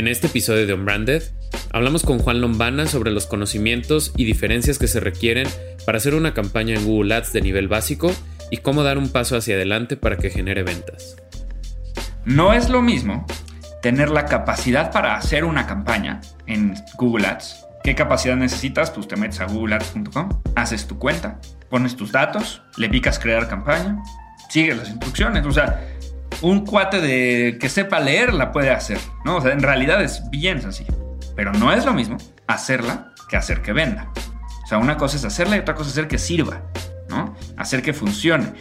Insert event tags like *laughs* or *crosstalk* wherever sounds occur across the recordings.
En este episodio de Unbranded, hablamos con Juan Lombana sobre los conocimientos y diferencias que se requieren para hacer una campaña en Google Ads de nivel básico y cómo dar un paso hacia adelante para que genere ventas. No es lo mismo tener la capacidad para hacer una campaña en Google Ads. ¿Qué capacidad necesitas? Pues te metes a googleads.com, haces tu cuenta, pones tus datos, le picas crear campaña, sigues las instrucciones. O sea, un cuate de que sepa leer la puede hacer, ¿no? O sea, en realidad es bien sencillo. Pero no es lo mismo hacerla que hacer que venda. O sea, una cosa es hacerla y otra cosa es hacer que sirva, ¿no? Hacer que funcione.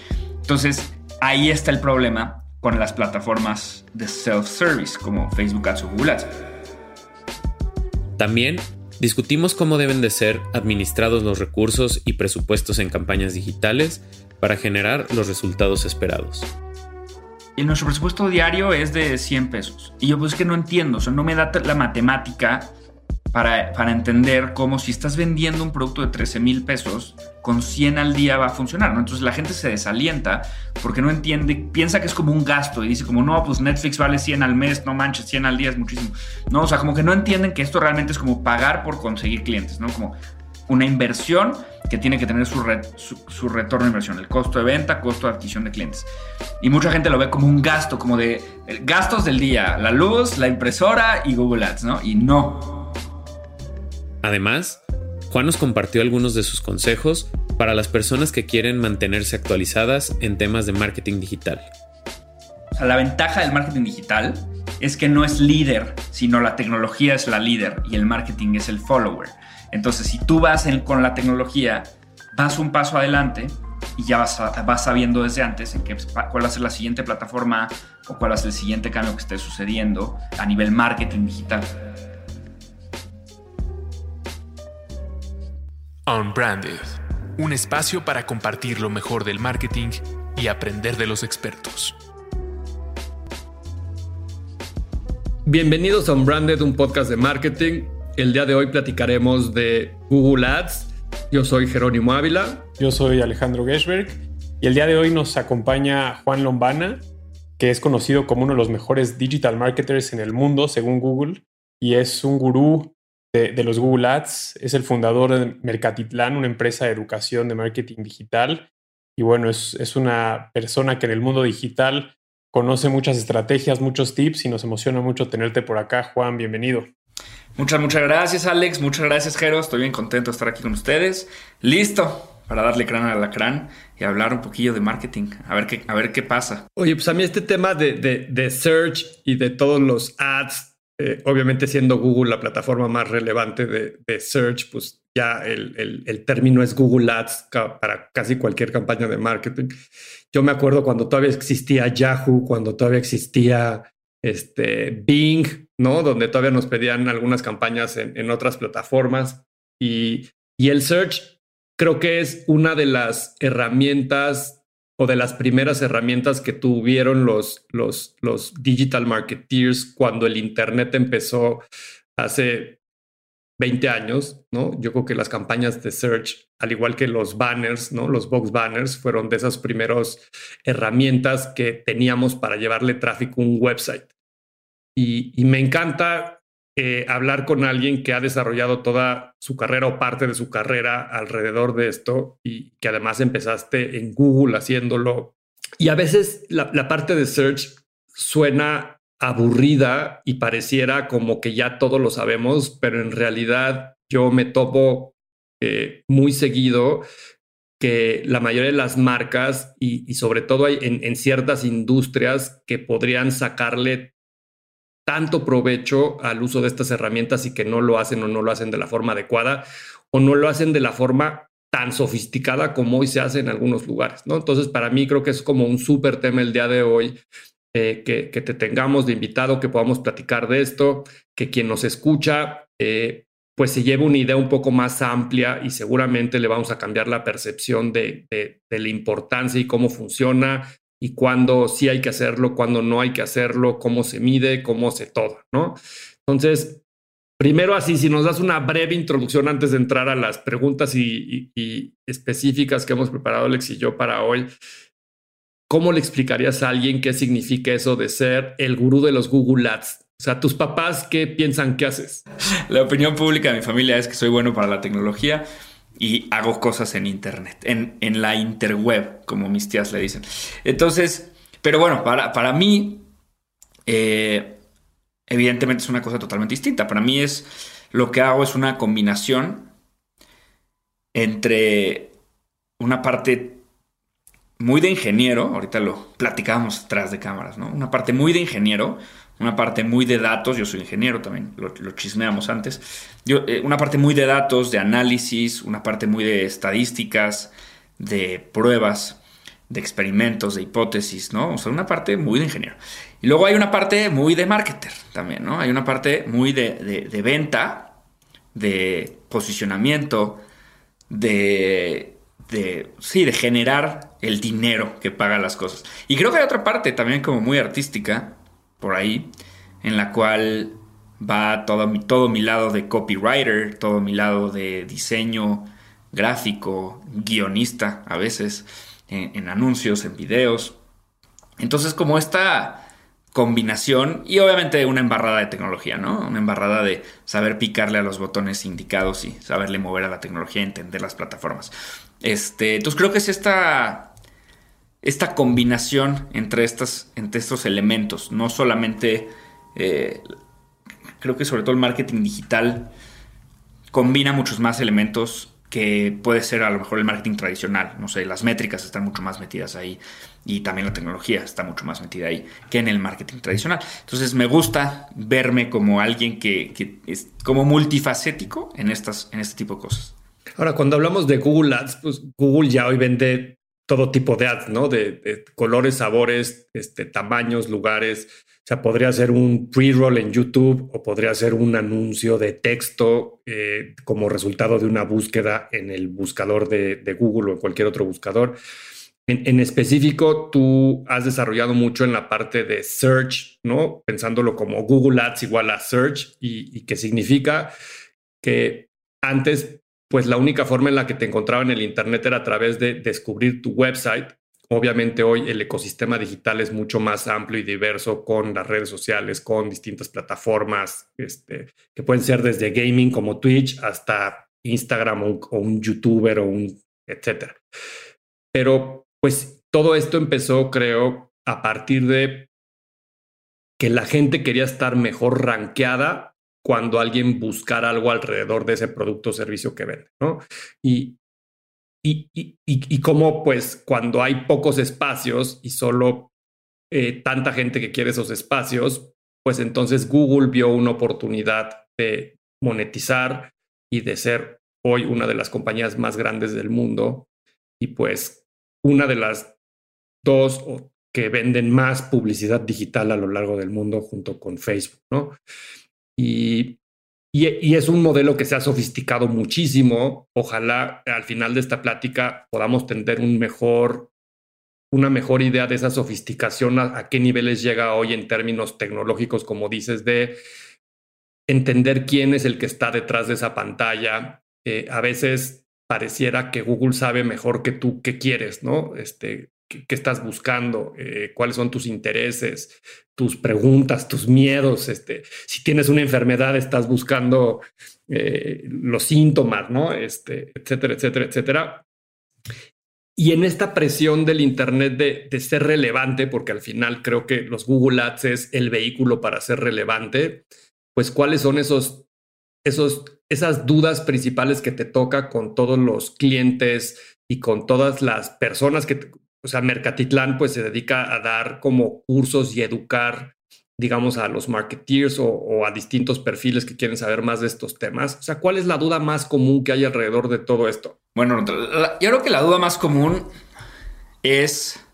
Entonces, ahí está el problema con las plataformas de self-service como Facebook Ads o Google Ads. También discutimos cómo deben de ser administrados los recursos y presupuestos en campañas digitales para generar los resultados esperados. Y nuestro presupuesto diario es de 100 pesos. Y yo pues que no entiendo, o sea, no me da la matemática para, para entender cómo si estás vendiendo un producto de 13 mil pesos, con 100 al día va a funcionar, ¿no? Entonces la gente se desalienta porque no entiende, piensa que es como un gasto y dice como, no, pues Netflix vale 100 al mes, no manches, 100 al día es muchísimo. No, o sea, como que no entienden que esto realmente es como pagar por conseguir clientes, ¿no? Como una inversión que tiene que tener su, su, retorno de inversión, el costo de venta, costo de adquisición de clientes. Y mucha gente lo ve como un gasto, como de eh, gastos del día, la luz, la impresora y Google Ads, ¿no? Y no. Además, Juan nos compartió algunos de sus consejos para las personas que quieren mantenerse actualizadas en temas de marketing digital. O sea, la ventaja del marketing digital es que no es líder, sino la tecnología es la líder y el marketing es el follower. Entonces, si tú vas con la tecnología, vas un paso adelante y ya vas, vas sabiendo desde antes en qué, cuál va a ser la siguiente plataforma o cuál va a ser el siguiente cambio que esté sucediendo a nivel marketing digital. Unbranded, un espacio para compartir lo mejor del marketing y aprender de los expertos. Bienvenidos a Unbranded, un podcast de marketing. El día de hoy platicaremos de Google Ads. Yo soy Jerónimo Ávila. Yo soy Alejandro Geschberg. Y el día de hoy nos acompaña Juan Lombana, que es conocido como uno de los mejores digital marketers en el mundo, según Google, y es un gurú de, los Google Ads. Es el fundador de Mercatitlán, una empresa de educación de marketing digital. Y bueno, es, es una persona que en el mundo digital conoce muchas estrategias, muchos tips y nos emociona mucho tenerte por acá. Juan, bienvenido. Muchas, muchas gracias, Alex. Muchas gracias, Jero. Estoy bien contento de estar aquí con ustedes. Listo para darle crán a la crán y hablar un poquillo de marketing. A ver qué, a ver qué pasa. Oye, pues a mí este tema de, de, search y de todos los ads, eh, obviamente siendo Google la plataforma más relevante de, search, pues ya el, el, término es Google Ads para casi cualquier campaña de marketing. Yo me acuerdo cuando todavía existía Yahoo, cuando todavía existía este, Bing, ¿no? Donde todavía nos pedían algunas campañas en, otras plataformas. Y, y, el search creo que es una de las herramientas o de las primeras herramientas que tuvieron los, los, los digital marketeers cuando el Internet empezó hace 20 años, ¿no? Yo creo que las campañas de search, al igual que los banners, ¿no? Los box banners fueron de esas primeras herramientas que teníamos para llevarle tráfico a un website. Y, me encanta eh, hablar con alguien que ha desarrollado toda su carrera o parte de su carrera alrededor de esto y que además empezaste en Google haciéndolo. Y a veces la, parte de search suena aburrida y pareciera como que ya todo lo sabemos, pero en realidad yo me topo eh, muy seguido que la mayoría de las marcas y, sobre todo en, en, ciertas industrias que podrían sacarle tanto provecho al uso de estas herramientas y que no lo hacen o no lo hacen de la forma adecuada o no lo hacen de la forma tan sofisticada como hoy se hace en algunos lugares, ¿no? Entonces, para mí creo que es como un súper tema el día de hoy, eh, que, te tengamos de invitado, que podamos platicar de esto, que quien nos escucha, eh, pues se lleve una idea un poco más amplia y seguramente le vamos a cambiar la percepción de, de la importancia y cómo funciona y cuándo sí hay que hacerlo, cuándo no hay que hacerlo, cómo se mide, cómo se todo, ¿no? Entonces, primero así, si nos das una breve introducción antes de entrar a las preguntas y, específicas que hemos preparado Alex y yo para hoy, ¿cómo le explicarías a alguien qué significa eso de ser el gurú de los Google Ads? O sea, tus papás, ¿qué piensan que haces? La opinión pública de mi familia es que soy bueno para la tecnología y hago cosas en Internet, en, en la interweb, como mis tías le dicen. Entonces, pero bueno, para, para mí, eh, evidentemente es una cosa totalmente distinta. Para mí es, lo que hago es una combinación entre una parte muy de ingeniero, ahorita lo platicábamos tras de cámaras, ¿no? Una parte muy de ingeniero, una parte muy de datos, yo soy ingeniero también, lo, chismeamos antes, yo, eh, una parte muy de datos, de análisis, una parte muy de estadísticas, de pruebas, de experimentos, de hipótesis, ¿no? O sea, una parte muy de ingeniero. Y luego hay una parte muy de marketer también, ¿no? Hay una parte muy de, de venta, de posicionamiento, de, de, sí, de generar el dinero que paga las cosas. Y creo que hay otra parte también como muy artística, por ahí, en la cual va todo mi, todo mi lado de copywriter, todo mi lado de diseño gráfico, guionista a veces, en, anuncios, en videos. Entonces como esta combinación y obviamente una embarrada de tecnología, ¿no? Una embarrada de saber picarle a los botones indicados y saberle mover a la tecnología, entender las plataformas. Este, entonces creo que es esta, esta combinación entre, estas, entre estos elementos, no solamente, eh, creo que sobre todo el marketing digital combina muchos más elementos que puede ser a lo mejor el marketing tradicional. No sé, las métricas están mucho más metidas ahí y también la tecnología está mucho más metida ahí que en el marketing tradicional. Entonces me gusta verme como alguien que, es como multifacético en, estas, en este tipo de cosas. Ahora, cuando hablamos de Google Ads, pues Google ya hoy vende todo tipo de ads, ¿no? De, colores, sabores, este, tamaños, lugares. O sea, podría ser un pre-roll en YouTube o podría ser un anuncio de texto eh, como resultado de una búsqueda en el buscador de, Google o en cualquier otro buscador. En, específico, tú has desarrollado mucho en la parte de search, ¿no? Pensándolo como Google Ads igual a search y, y que significa que antes pues la única forma en la que te encontraba en el Internet era a través de descubrir tu website. Obviamente hoy el ecosistema digital es mucho más amplio y diverso con las redes sociales, con distintas plataformas este, que pueden ser desde gaming como Twitch hasta Instagram o un, youtuber o un etcétera. Pero pues todo esto empezó, creo, a partir de que la gente quería estar mejor rankeada cuando alguien buscara algo alrededor de ese producto o servicio que vende, ¿no? Y, y, y, y, como pues cuando hay pocos espacios y solo eh, tanta gente que quiere esos espacios, pues entonces Google vio una oportunidad de monetizar y de ser hoy una de las compañías más grandes del mundo y pues una de las dos que venden más publicidad digital a lo largo del mundo junto con Facebook, ¿no? Y, y, es un modelo que se ha sofisticado muchísimo. Ojalá al final de esta plática podamos tener un mejor, una mejor idea de esa sofisticación, a, qué niveles llega hoy en términos tecnológicos, como dices, de entender quién es el que está detrás de esa pantalla. Eh, a veces pareciera que Google sabe mejor que tú qué quieres, ¿no? Este, qué, estás buscando, eh, cuáles son tus intereses, tus preguntas, tus miedos. Este, si tienes una enfermedad, estás buscando eh, los síntomas, ¿no? Este, etcétera, etcétera, etcétera. Y en esta presión del Internet de, de, ser relevante, porque al final creo que los Google Ads es el vehículo para ser relevante, pues cuáles son esos, esos, esas dudas principales que te toca con todos los clientes y con todas las personas que, o sea, Mercatitlán pues se dedica a dar como cursos y educar, digamos, a los marketeers o, a distintos perfiles que quieren saber más de estos temas. O sea, ¿cuál es la duda más común que hay alrededor de todo esto? Bueno, yo creo que la duda más común es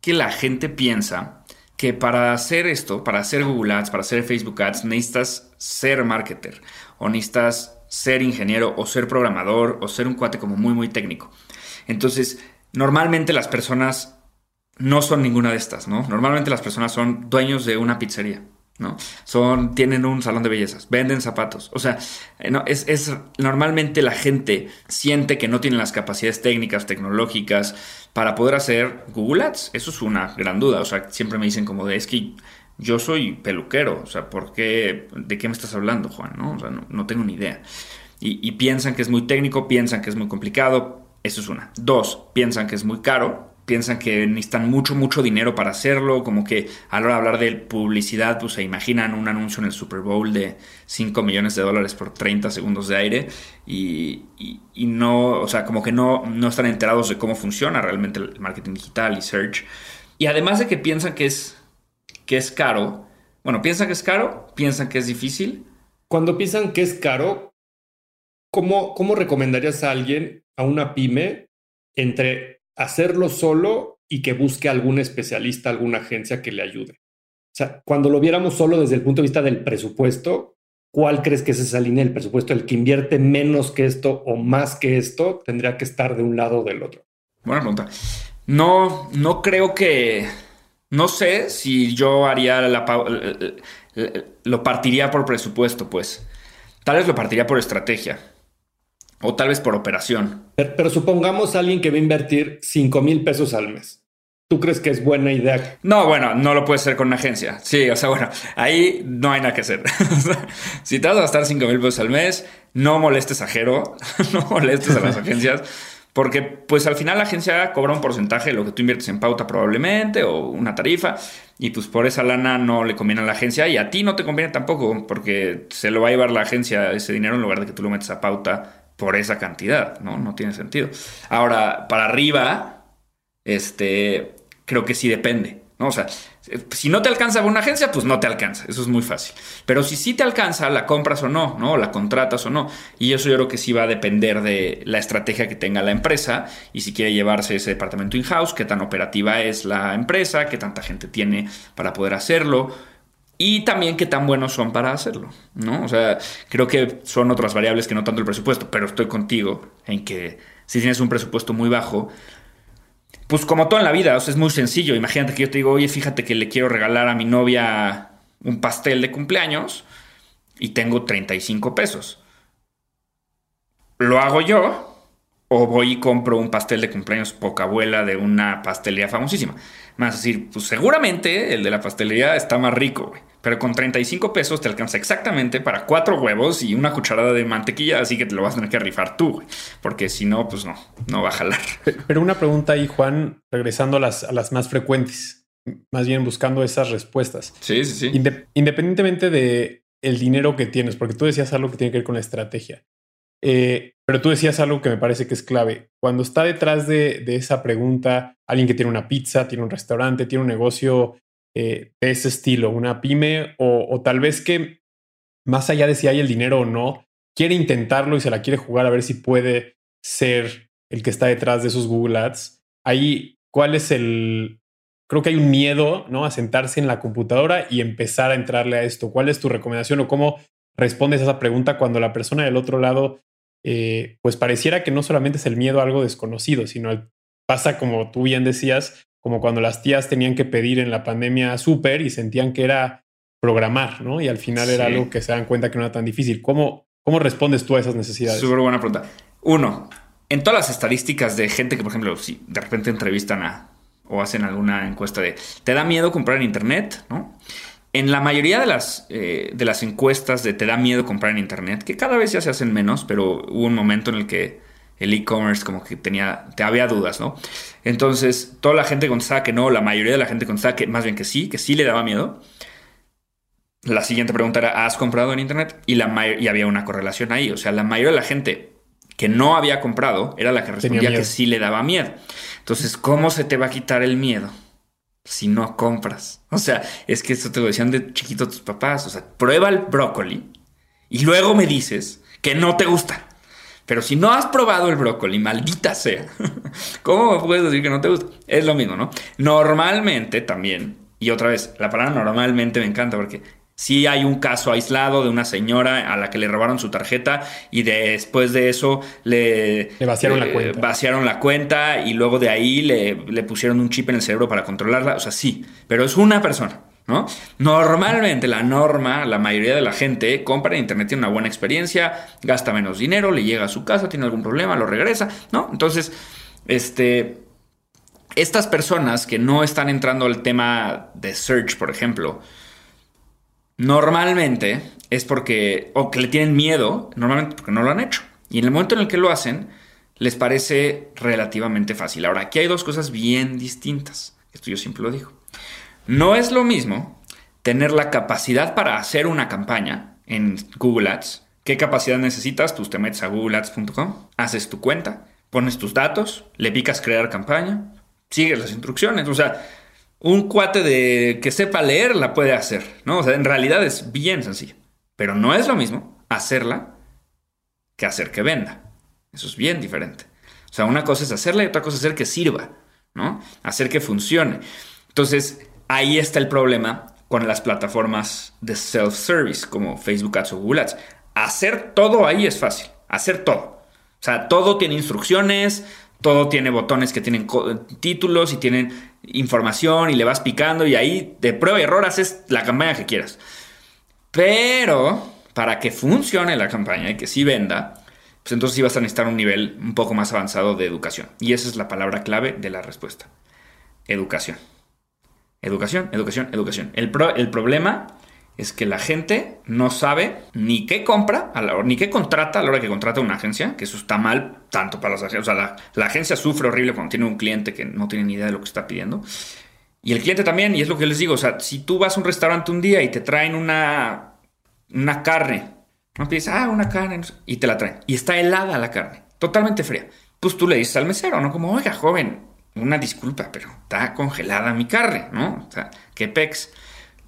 que la gente piensa que para hacer esto, para hacer Google Ads, para hacer Facebook Ads, necesitas ser marketer o necesitas ser ingeniero o ser programador o ser un cuate como muy, muy técnico. Entonces, normalmente las personas no son ninguna de estas, ¿no? Normalmente las personas son dueños de una pizzería, ¿no? Son, tienen un salón de bellezas, venden zapatos. O sea, eh, no, es, es, normalmente la gente siente que no tiene las capacidades técnicas, tecnológicas para poder hacer Google Ads. Eso es una gran duda. O sea, siempre me dicen como de, es que yo soy peluquero, o sea, ¿por qué, ¿de qué me estás hablando, Juan? No, o sea, no, tengo ni idea. Y, piensan que es muy técnico, piensan que es muy complicado, eso es una. Dos, piensan que es muy caro, piensan que necesitan mucho, mucho dinero para hacerlo, como que a la hora de hablar de publicidad, pues se imaginan un anuncio en el Super Bowl de 5 millones de dólares por 30 segundos de aire y, no, o sea, como que no, no están enterados de cómo funciona realmente el marketing digital y search. Y además de que piensan que es, que es caro, bueno, piensan que es caro, piensan que es difícil. Cuando piensan que es caro, ¿cómo, cómo recomendarías a alguien, a una pyme, entre hacerlo solo y que busque algún especialista, alguna agencia que le ayude. O sea, cuando lo viéramos solo desde el punto de vista del presupuesto, ¿cuál crees que es esa línea del presupuesto? ¿El que invierte menos que esto o más que esto tendría que estar de un lado o del otro? Buena pregunta. No, no creo que... No sé si yo haría la... Lo partiría por presupuesto, pues. Tal vez lo partiría por estrategia. O tal vez por operación. Pero, supongamos a alguien que va a invertir 5 mil pesos al mes. ¿Tú crees que es buena idea? No, bueno, no lo puedes hacer con una agencia. Sí, o sea, bueno, ahí no hay nada que hacer. *laughs* si te vas a gastar 5 mil pesos al mes, no molestes a Jero, *laughs* no molestes a las *laughs* agencias, porque pues al final la agencia cobra un porcentaje de lo que tú inviertes en pauta probablemente o una tarifa y pues por esa lana no le conviene a la agencia y a ti no te conviene tampoco porque se lo va a llevar la agencia ese dinero en lugar de que tú lo metes a pauta por esa cantidad, ¿no? No tiene sentido. Ahora, para arriba, este, creo que sí depende, ¿no? O sea, si no te alcanza una agencia, pues no te alcanza, eso es muy fácil. Pero si sí te alcanza, la compras o no, ¿no? La contratas o no. Y eso yo creo que sí va a depender de la estrategia que tenga la empresa y si quiere llevarse ese departamento in-house, qué tan operativa es la empresa, qué tanta gente tiene para poder hacerlo y también qué tan buenos son para hacerlo, ¿no? O sea, creo que son otras variables que no tanto el presupuesto, pero estoy contigo en que si tienes un presupuesto muy bajo, pues como todo en la vida, es muy sencillo. Imagínate que yo te digo, oye, fíjate que le quiero regalar a mi novia un pastel de cumpleaños y tengo 35 pesos. ¿Lo hago yo? O voy y compro un pastel de cumpleaños poca abuela de una pastelería famosísima. Más decir, pues seguramente el de la pastelería está más rico, güey. Pero con 35 pesos te alcanza exactamente para cuatro huevos y una cucharada de mantequilla, así que te lo vas a tener que rifar tú, güey. Porque si no, pues no, no va a jalar. *laughs* Pero una pregunta ahí, Juan, regresando a las, a las más frecuentes, más bien buscando esas respuestas. Sí, sí, sí. independientemente de el dinero que tienes, porque tú decías algo que tiene que ver con la estrategia. Eh, pero tú decías algo que me parece que es clave. Cuando está detrás de, esa pregunta alguien que tiene una pizza, tiene un restaurante, tiene un negocio eh, de ese estilo, una pyme, o, tal vez que más allá de si hay el dinero o no, quiere intentarlo y se la quiere jugar a ver si puede ser el que está detrás de esos Google Ads. Ahí, ¿cuál es el... Creo que hay un miedo, ¿no? A sentarse en la computadora y empezar a entrarle a esto. ¿Cuál es tu recomendación o cómo respondes a esa pregunta cuando la persona del otro lado eh, pues pareciera que no solamente es el miedo a algo desconocido, sino pasa como tú bien decías, como cuando las tías tenían que pedir en la pandemia súper y sentían que era programar, ¿no? Y al final era algo que se dan cuenta que no era tan difícil. ¿Cómo, cómo respondes tú a esas necesidades? Súper buena pregunta. Uno, en todas las estadísticas de gente que, por ejemplo, si de repente entrevistan a o hacen alguna encuesta de, ¿te da miedo comprar en Internet? ¿No? En la mayoría de las, eh, de las encuestas de te da miedo comprar en Internet, que cada vez ya se hacen menos, pero hubo un momento en el que el e-commerce como que tenía, te había dudas, ¿no? Entonces, toda la gente contestaba que no, la mayoría de la gente contestaba que más bien que sí, que sí le daba miedo. La siguiente pregunta era, ¿has comprado en Internet? Y, la y había una correlación ahí, o sea, la mayoría de la gente que no había comprado era la que respondía que sí le daba miedo. Entonces, ¿cómo se te va a quitar el miedo? Si no compras. O sea, es que eso te lo decían de chiquito tus papás. O sea, prueba el brócoli y luego me dices que no te gusta. Pero si no has probado el brócoli, maldita sea, *laughs* ¿cómo puedes decir que no te gusta? Es lo mismo, ¿no? Normalmente también, y otra vez, la palabra normalmente me encanta porque Sí hay un caso aislado de una señora a la que le robaron su tarjeta y después de eso le, vaciaron, la cuenta. vaciaron la cuenta y luego de ahí le, le, pusieron un chip en el cerebro para controlarla. O sea, sí, pero es una persona, ¿no? Normalmente la norma, la mayoría de la gente compra en internet, tiene una buena experiencia, gasta menos dinero, le llega a su casa, tiene algún problema, lo regresa, ¿no? Entonces, este... Estas personas que no están entrando al tema de search, por ejemplo, Normalmente es porque, o que le tienen miedo, normalmente porque no lo han hecho. Y en el momento en el que lo hacen, les parece relativamente fácil. Ahora, aquí hay dos cosas bien distintas. Esto yo siempre lo digo. No es lo mismo tener la capacidad para hacer una campaña en Google Ads. ¿Qué capacidad necesitas? Tú te metes a googleads.com, haces tu cuenta, pones tus datos, le picas crear campaña, sigues las instrucciones. O sea, un cuate de que sepa leer la puede hacer, ¿no? O sea, en realidad es bien sencillo. Pero no es lo mismo hacerla que hacer que venda. Eso es bien diferente. O sea, una cosa es hacerla y otra cosa es hacer que sirva, ¿no? Hacer que funcione. Entonces, ahí está el problema con las plataformas de self-service como Facebook Ads o Google Ads. Hacer todo ahí es fácil. Hacer todo. O sea, todo tiene instrucciones, todo tiene botones que tienen títulos y tienen información y le vas picando y ahí de prueba y error haces la campaña que quieras. Pero para que funcione la campaña y que sí venda, pues entonces sí vas a necesitar un nivel un poco más avanzado de educación. Y esa es la palabra clave de la respuesta. Educación. Educación, educación, educación. El, el problema es que la gente no sabe ni qué compra, ni qué contrata a la hora que contrata una agencia, que eso está mal tanto para las agencias. O sea, la, agencia sufre horrible cuando tiene un cliente que no tiene ni idea de lo que está pidiendo. Y el cliente también, y es lo que les digo, o sea, si tú vas a un restaurante un día y te traen una, una carne, no pides, ah, una carne, y te la traen, y está helada la carne, totalmente fría, pues tú le dices al mesero, ¿no? Como, oiga, joven, una disculpa, pero está congelada mi carne, ¿no? O sea, qué pex.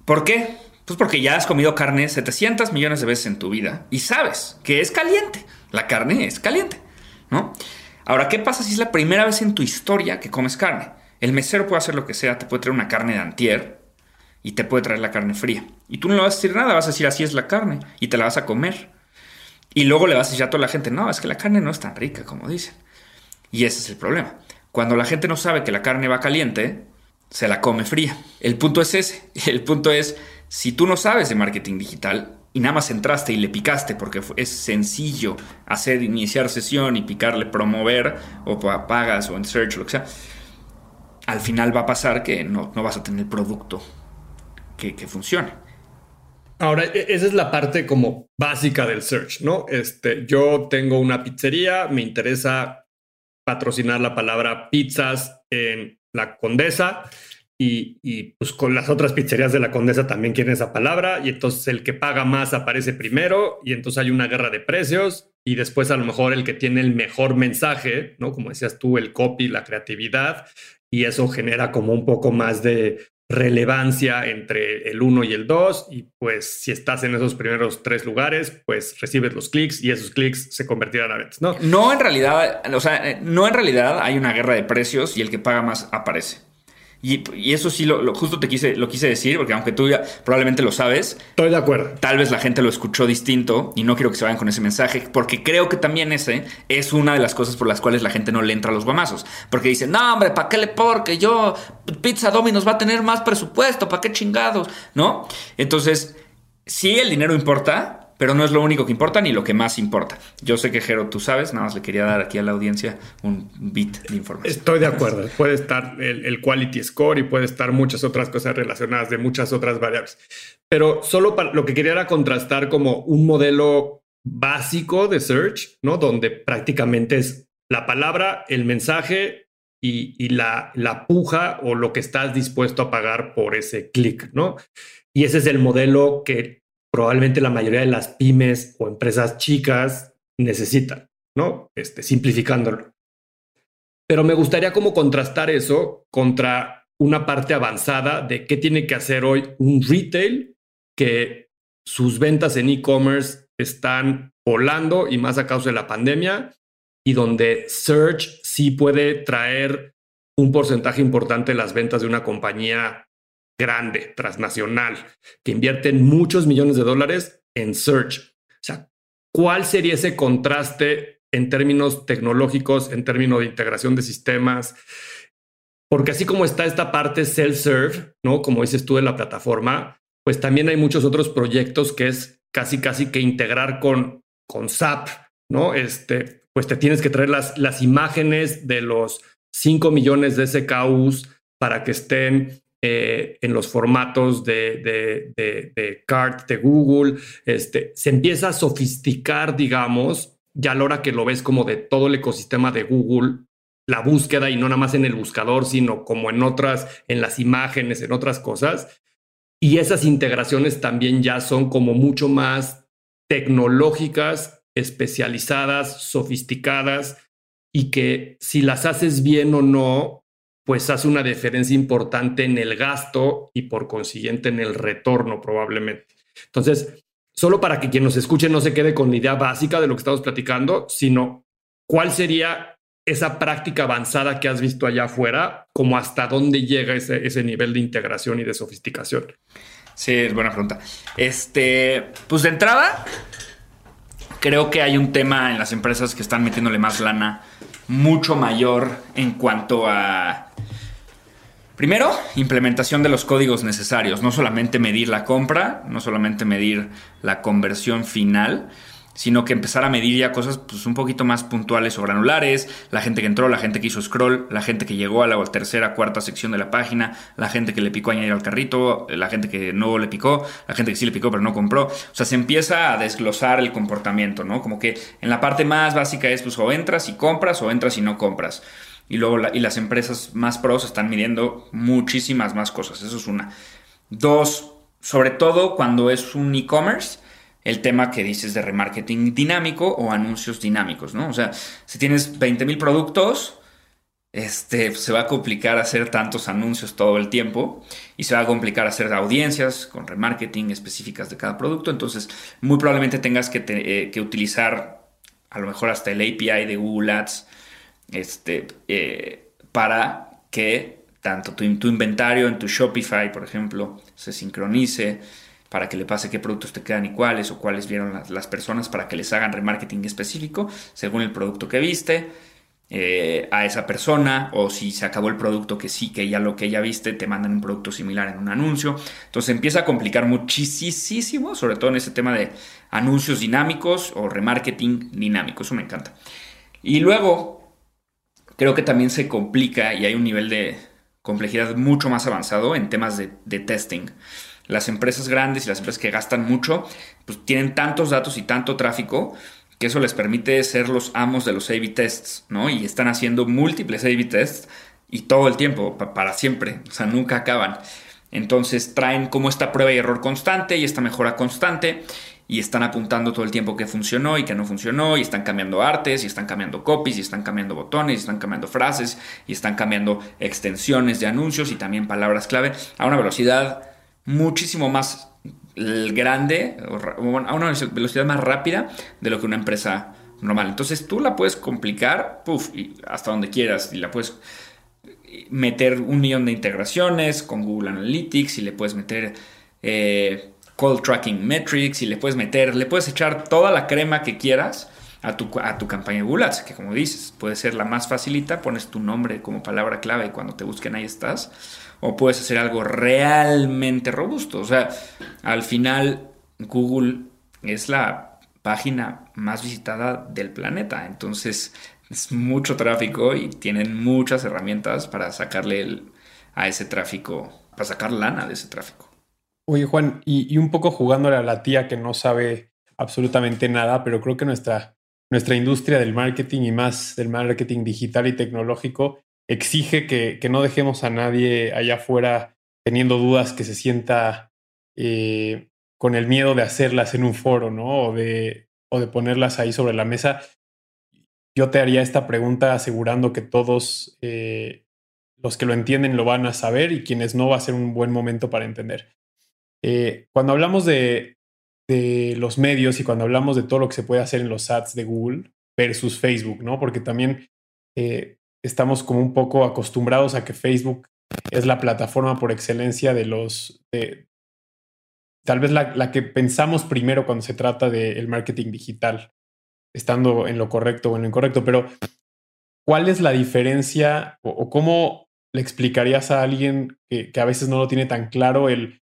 ¿Por qué? Pues porque ya has comido carne 700 millones de veces en tu vida y sabes que es caliente. La carne es caliente, ¿no? Ahora, ¿qué pasa si es la primera vez en tu historia que comes carne? El mesero puede hacer lo que sea, te puede traer una carne de antier y te puede traer la carne fría. Y tú no le vas a decir nada, vas a decir así es la carne y te la vas a comer. Y luego le vas a decir a toda la gente, no, es que la carne no es tan rica como dicen. Y ese es el problema. Cuando la gente no sabe que la carne va caliente, se la come fría. El punto es ese. *laughs* El punto es si tú no sabes de marketing digital y nada más entraste y le picaste porque es sencillo hacer iniciar sesión y picarle promover o pagas o en search lo que sea, al final va a pasar que no, vas a tener producto que, que funcione. Ahora, e, esa es la parte como básica del search, ¿no? Este, yo tengo una pizzería, me interesa patrocinar la palabra pizzas en la Condesa y, pues con las otras pizzerías de la Condesa también quieren esa palabra y entonces el que paga más aparece primero y entonces hay una guerra de precios y después a lo mejor el que tiene el mejor mensaje, ¿no? Como decías tú, el copy, la creatividad y eso genera como un poco más de relevancia entre el 1 y el 2 y pues si estás en esos primeros tres lugares pues recibes los clics y esos clics se convertirán a ventas, ¿no? No en realidad, o sea, no en realidad hay una guerra de precios y el que paga más aparece. Y, eso sí, lo, justo te quise, lo quise decir, porque aunque tú ya probablemente lo sabes. Estoy de acuerdo. Tal vez la gente lo escuchó distinto y no quiero que se vayan con ese mensaje, porque creo que también ese es una de las cosas por las cuales la gente no le entra a los guamazos. Porque dicen, no, hombre, ¿para qué le porque yo, Pizza Domino's va a tener más presupuesto, ¿para qué chingados? ¿No? Entonces, sí, el dinero importa, pero no es lo único que importa ni lo que más importa. Yo sé que Jero, tú sabes, nada más le quería dar aquí a la audiencia un bit de información. Estoy de acuerdo. Puede estar el, quality score y puede estar muchas otras cosas relacionadas de muchas otras variables. Pero solo para, lo que quería era contrastar como un modelo básico de search, ¿no? Donde prácticamente es la palabra, el mensaje y, y la, la puja o lo que estás dispuesto a pagar por ese clic, ¿no? Y ese es el modelo que probablemente la mayoría de las pymes o empresas chicas necesitan, ¿no? Este, simplificándolo. Pero me gustaría como contrastar eso contra una parte avanzada de qué tiene que hacer hoy un retail que sus ventas en e-commerce están volando y más a causa de la pandemia y donde Search sí puede traer un porcentaje importante de las ventas de una compañía grande, transnacional, que invierten muchos millones de dólares en search. O sea, ¿cuál sería ese contraste en términos tecnológicos, en términos de integración de sistemas? Porque así como está esta parte self-serve, ¿no? Como dices tú de la plataforma, pues también hay muchos otros proyectos que es casi, casi que integrar con, con SAP, ¿no? Este, pues te tienes que traer las, las imágenes de los 5 millones de SKUs para que estén eh, en los formatos de, de, de, CART de Google. Este, se empieza a sofisticar, digamos, ya a la hora que lo ves como de todo el ecosistema de Google, la búsqueda y no nada más en el buscador, sino como en otras, en las imágenes, en otras cosas. Y esas integraciones también ya son como mucho más tecnológicas, especializadas, sofisticadas y que si las haces bien o no, pues hace una diferencia importante en el gasto y por consiguiente en el retorno probablemente. Entonces, solo para que quien nos escuche no se quede con la idea básica de lo que estamos platicando, sino cuál sería esa práctica avanzada que has visto allá afuera, como hasta dónde llega ese, ese nivel de integración y de sofisticación. Sí, es buena pregunta. Este, pues de entrada, creo que hay un tema en las empresas que están metiéndole más lana mucho mayor en cuanto a, primero, implementación de los códigos necesarios, no solamente medir la compra, no solamente medir la conversión final, sino que empezar a medir ya cosas pues, un poquito más puntuales o granulares, la gente que entró, la gente que hizo scroll, la gente que llegó a la tercera, cuarta sección de la página, la gente que le picó añadir al carrito, la gente que no le picó, la gente que sí le picó pero no compró. O sea, se empieza a desglosar el comportamiento, ¿no? Como que en la parte más básica es pues o entras y compras o entras y no compras. Y luego y las empresas más pros están midiendo muchísimas más cosas. Eso es una. Dos, sobre todo cuando es un e-commerce el tema que dices de remarketing dinámico o anuncios dinámicos, ¿no? O sea, si tienes 20 mil productos, este, se va a complicar hacer tantos anuncios todo el tiempo y se va a complicar hacer audiencias con remarketing específicas de cada producto. Entonces, muy probablemente tengas que, eh, utilizar a lo mejor hasta el API de Google Ads este, eh, para que tanto tu inventario en tu Shopify, por ejemplo, se sincronice para que le pase qué productos te quedan y cuáles o cuáles vieron las, personas para que les hagan remarketing específico según el producto que viste eh, a esa persona o si se acabó el producto que sí, que ya lo que ya viste, te mandan un producto similar en un anuncio. Entonces empieza a complicar muchísimo, sobre todo en ese tema de anuncios dinámicos o remarketing dinámico. Eso me encanta. Y luego, creo que también se complica y hay un nivel de complejidad mucho más avanzado en temas de, testing las empresas grandes y las empresas que gastan mucho, pues tienen tantos datos y tanto tráfico que eso les permite ser los amos de los A-B tests, ¿no? Y están haciendo múltiples A-B tests y todo el tiempo, para siempre, o sea, nunca acaban. Entonces traen como esta prueba y error constante y esta mejora constante y están apuntando todo el tiempo que funcionó y que no funcionó y están cambiando artes y están cambiando copies y están cambiando botones y están cambiando frases y están cambiando extensiones de anuncios y también palabras clave a una velocidad muchísimo más grande, a una velocidad más rápida de lo que una empresa normal. Entonces tú la puedes complicar puff, hasta donde quieras y la puedes meter un millón de integraciones con Google Analytics y le puedes meter eh, call tracking metrics y le puedes meter, le puedes echar toda la crema que quieras a tu, a tu campaña de Google Ads, que como dices, puede ser la más facilita, pones tu nombre como palabra clave y cuando te busquen ahí estás o puedes hacer algo realmente robusto. O sea, al final Google es la página más visitada del planeta, entonces es mucho tráfico y tienen muchas herramientas para sacarle a ese tráfico, para sacar lana de ese tráfico. Oye Juan, y, un poco jugándole a la tía que no sabe absolutamente nada, pero creo que nuestra, nuestra industria del marketing y más del marketing digital y tecnológico exige que, no dejemos a nadie allá afuera teniendo dudas que se sienta eh, con el miedo de hacerlas en un foro, ¿no? O de, o de ponerlas ahí sobre la mesa. Yo te haría esta pregunta asegurando que todos eh, los que lo entienden lo van a saber y quienes no va a ser un buen momento para entender. Eh, cuando hablamos de, de los medios y cuando hablamos de todo lo que se puede hacer en los ads de Google versus Facebook, ¿no? Porque también estamos como un poco acostumbrados a que Facebook es la plataforma por excelencia de los, tal vez la, que pensamos primero cuando se trata del marketing digital, estando en lo correcto o en lo incorrecto, pero ¿cuál es la diferencia o, cómo le explicarías a alguien que, a veces no lo tiene tan claro el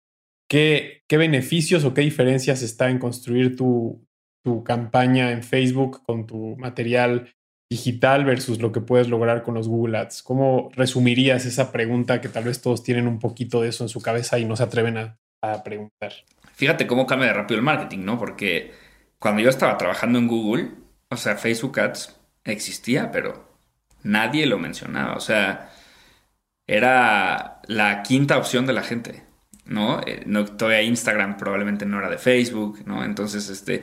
qué, beneficios o qué diferencias está en construir tu, tu campaña en Facebook con tu material digital versus lo que puedes lograr con los Google Ads? ¿Cómo resumirías esa pregunta que tal vez todos tienen un poquito de eso en su cabeza y no se atreven a, a preguntar? Fíjate cómo cambia de rápido el marketing, ¿no? Porque cuando yo estaba trabajando en Google, o sea, Facebook Ads existía, pero nadie lo mencionaba. O sea, era la quinta opción de la gente, ¿no? Eh, no todavía Instagram probablemente no era de Facebook, ¿no? Entonces, este...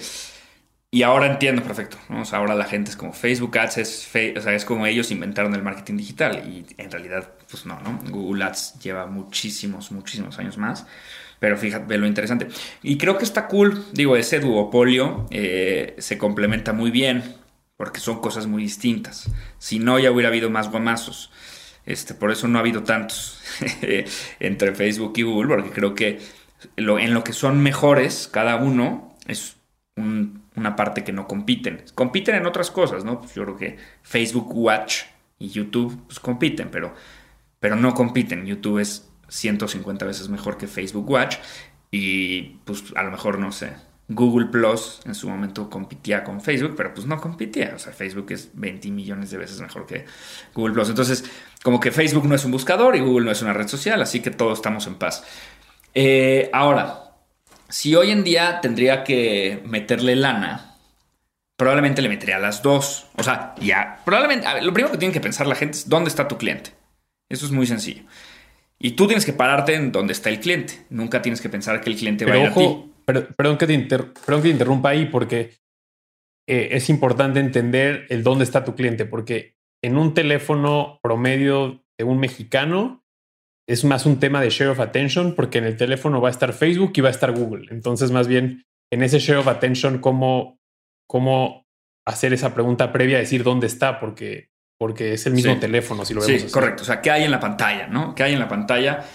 Y ahora entiendo perfecto, ¿no? Ahora la gente es como Facebook Ads, es, o sea, es como ellos inventaron el marketing digital y en realidad, pues no, ¿no? Google Ads lleva muchísimos, muchísimos años más. Pero fíjate lo interesante. Y creo que está cool, digo, ese duopolio eh, se complementa muy bien porque son cosas muy distintas. Si no, ya hubiera habido más guamazos. Este, por eso no ha habido tantos *laughs* entre Facebook y Google, porque creo que en lo que son mejores cada uno es una parte que no compiten. Compiten en otras cosas, ¿no? Pues yo creo que Facebook Watch y YouTube pues compiten, pero, pero no compiten. YouTube es 150 veces mejor que Facebook Watch y pues a lo mejor no sé. Google Plus en su momento competía con Facebook, pero pues no competía. O sea, Facebook es 20 millones de veces mejor que Google Plus. Entonces, como que Facebook no es un buscador y Google no es una red social, así que todos estamos en paz. Eh, ahora, si hoy en día tendría que meterle lana, probablemente le metería a las dos. O sea, ya, probablemente, lo primero que tiene que pensar la gente es dónde está tu cliente. Eso es muy sencillo. Y tú tienes que pararte en donde está el cliente. Nunca tienes que pensar que el cliente va a ir a ti. perdón, que te perdón que te interrumpa ahí porque eh, es importante entender el dónde está tu cliente, porque en un teléfono promedio de un mexicano es más un tema de share of attention, porque en el teléfono va a estar Facebook y va a estar Google. Entonces, más bien, en ese share of attention, ¿cómo, cómo hacer esa pregunta previa, decir dónde está? Porque porque es el mismo teléfono, si lo vemos. Sí, correcto. O sea, ¿qué hay en la pantalla? ¿No? ¿Qué hay en la pantalla?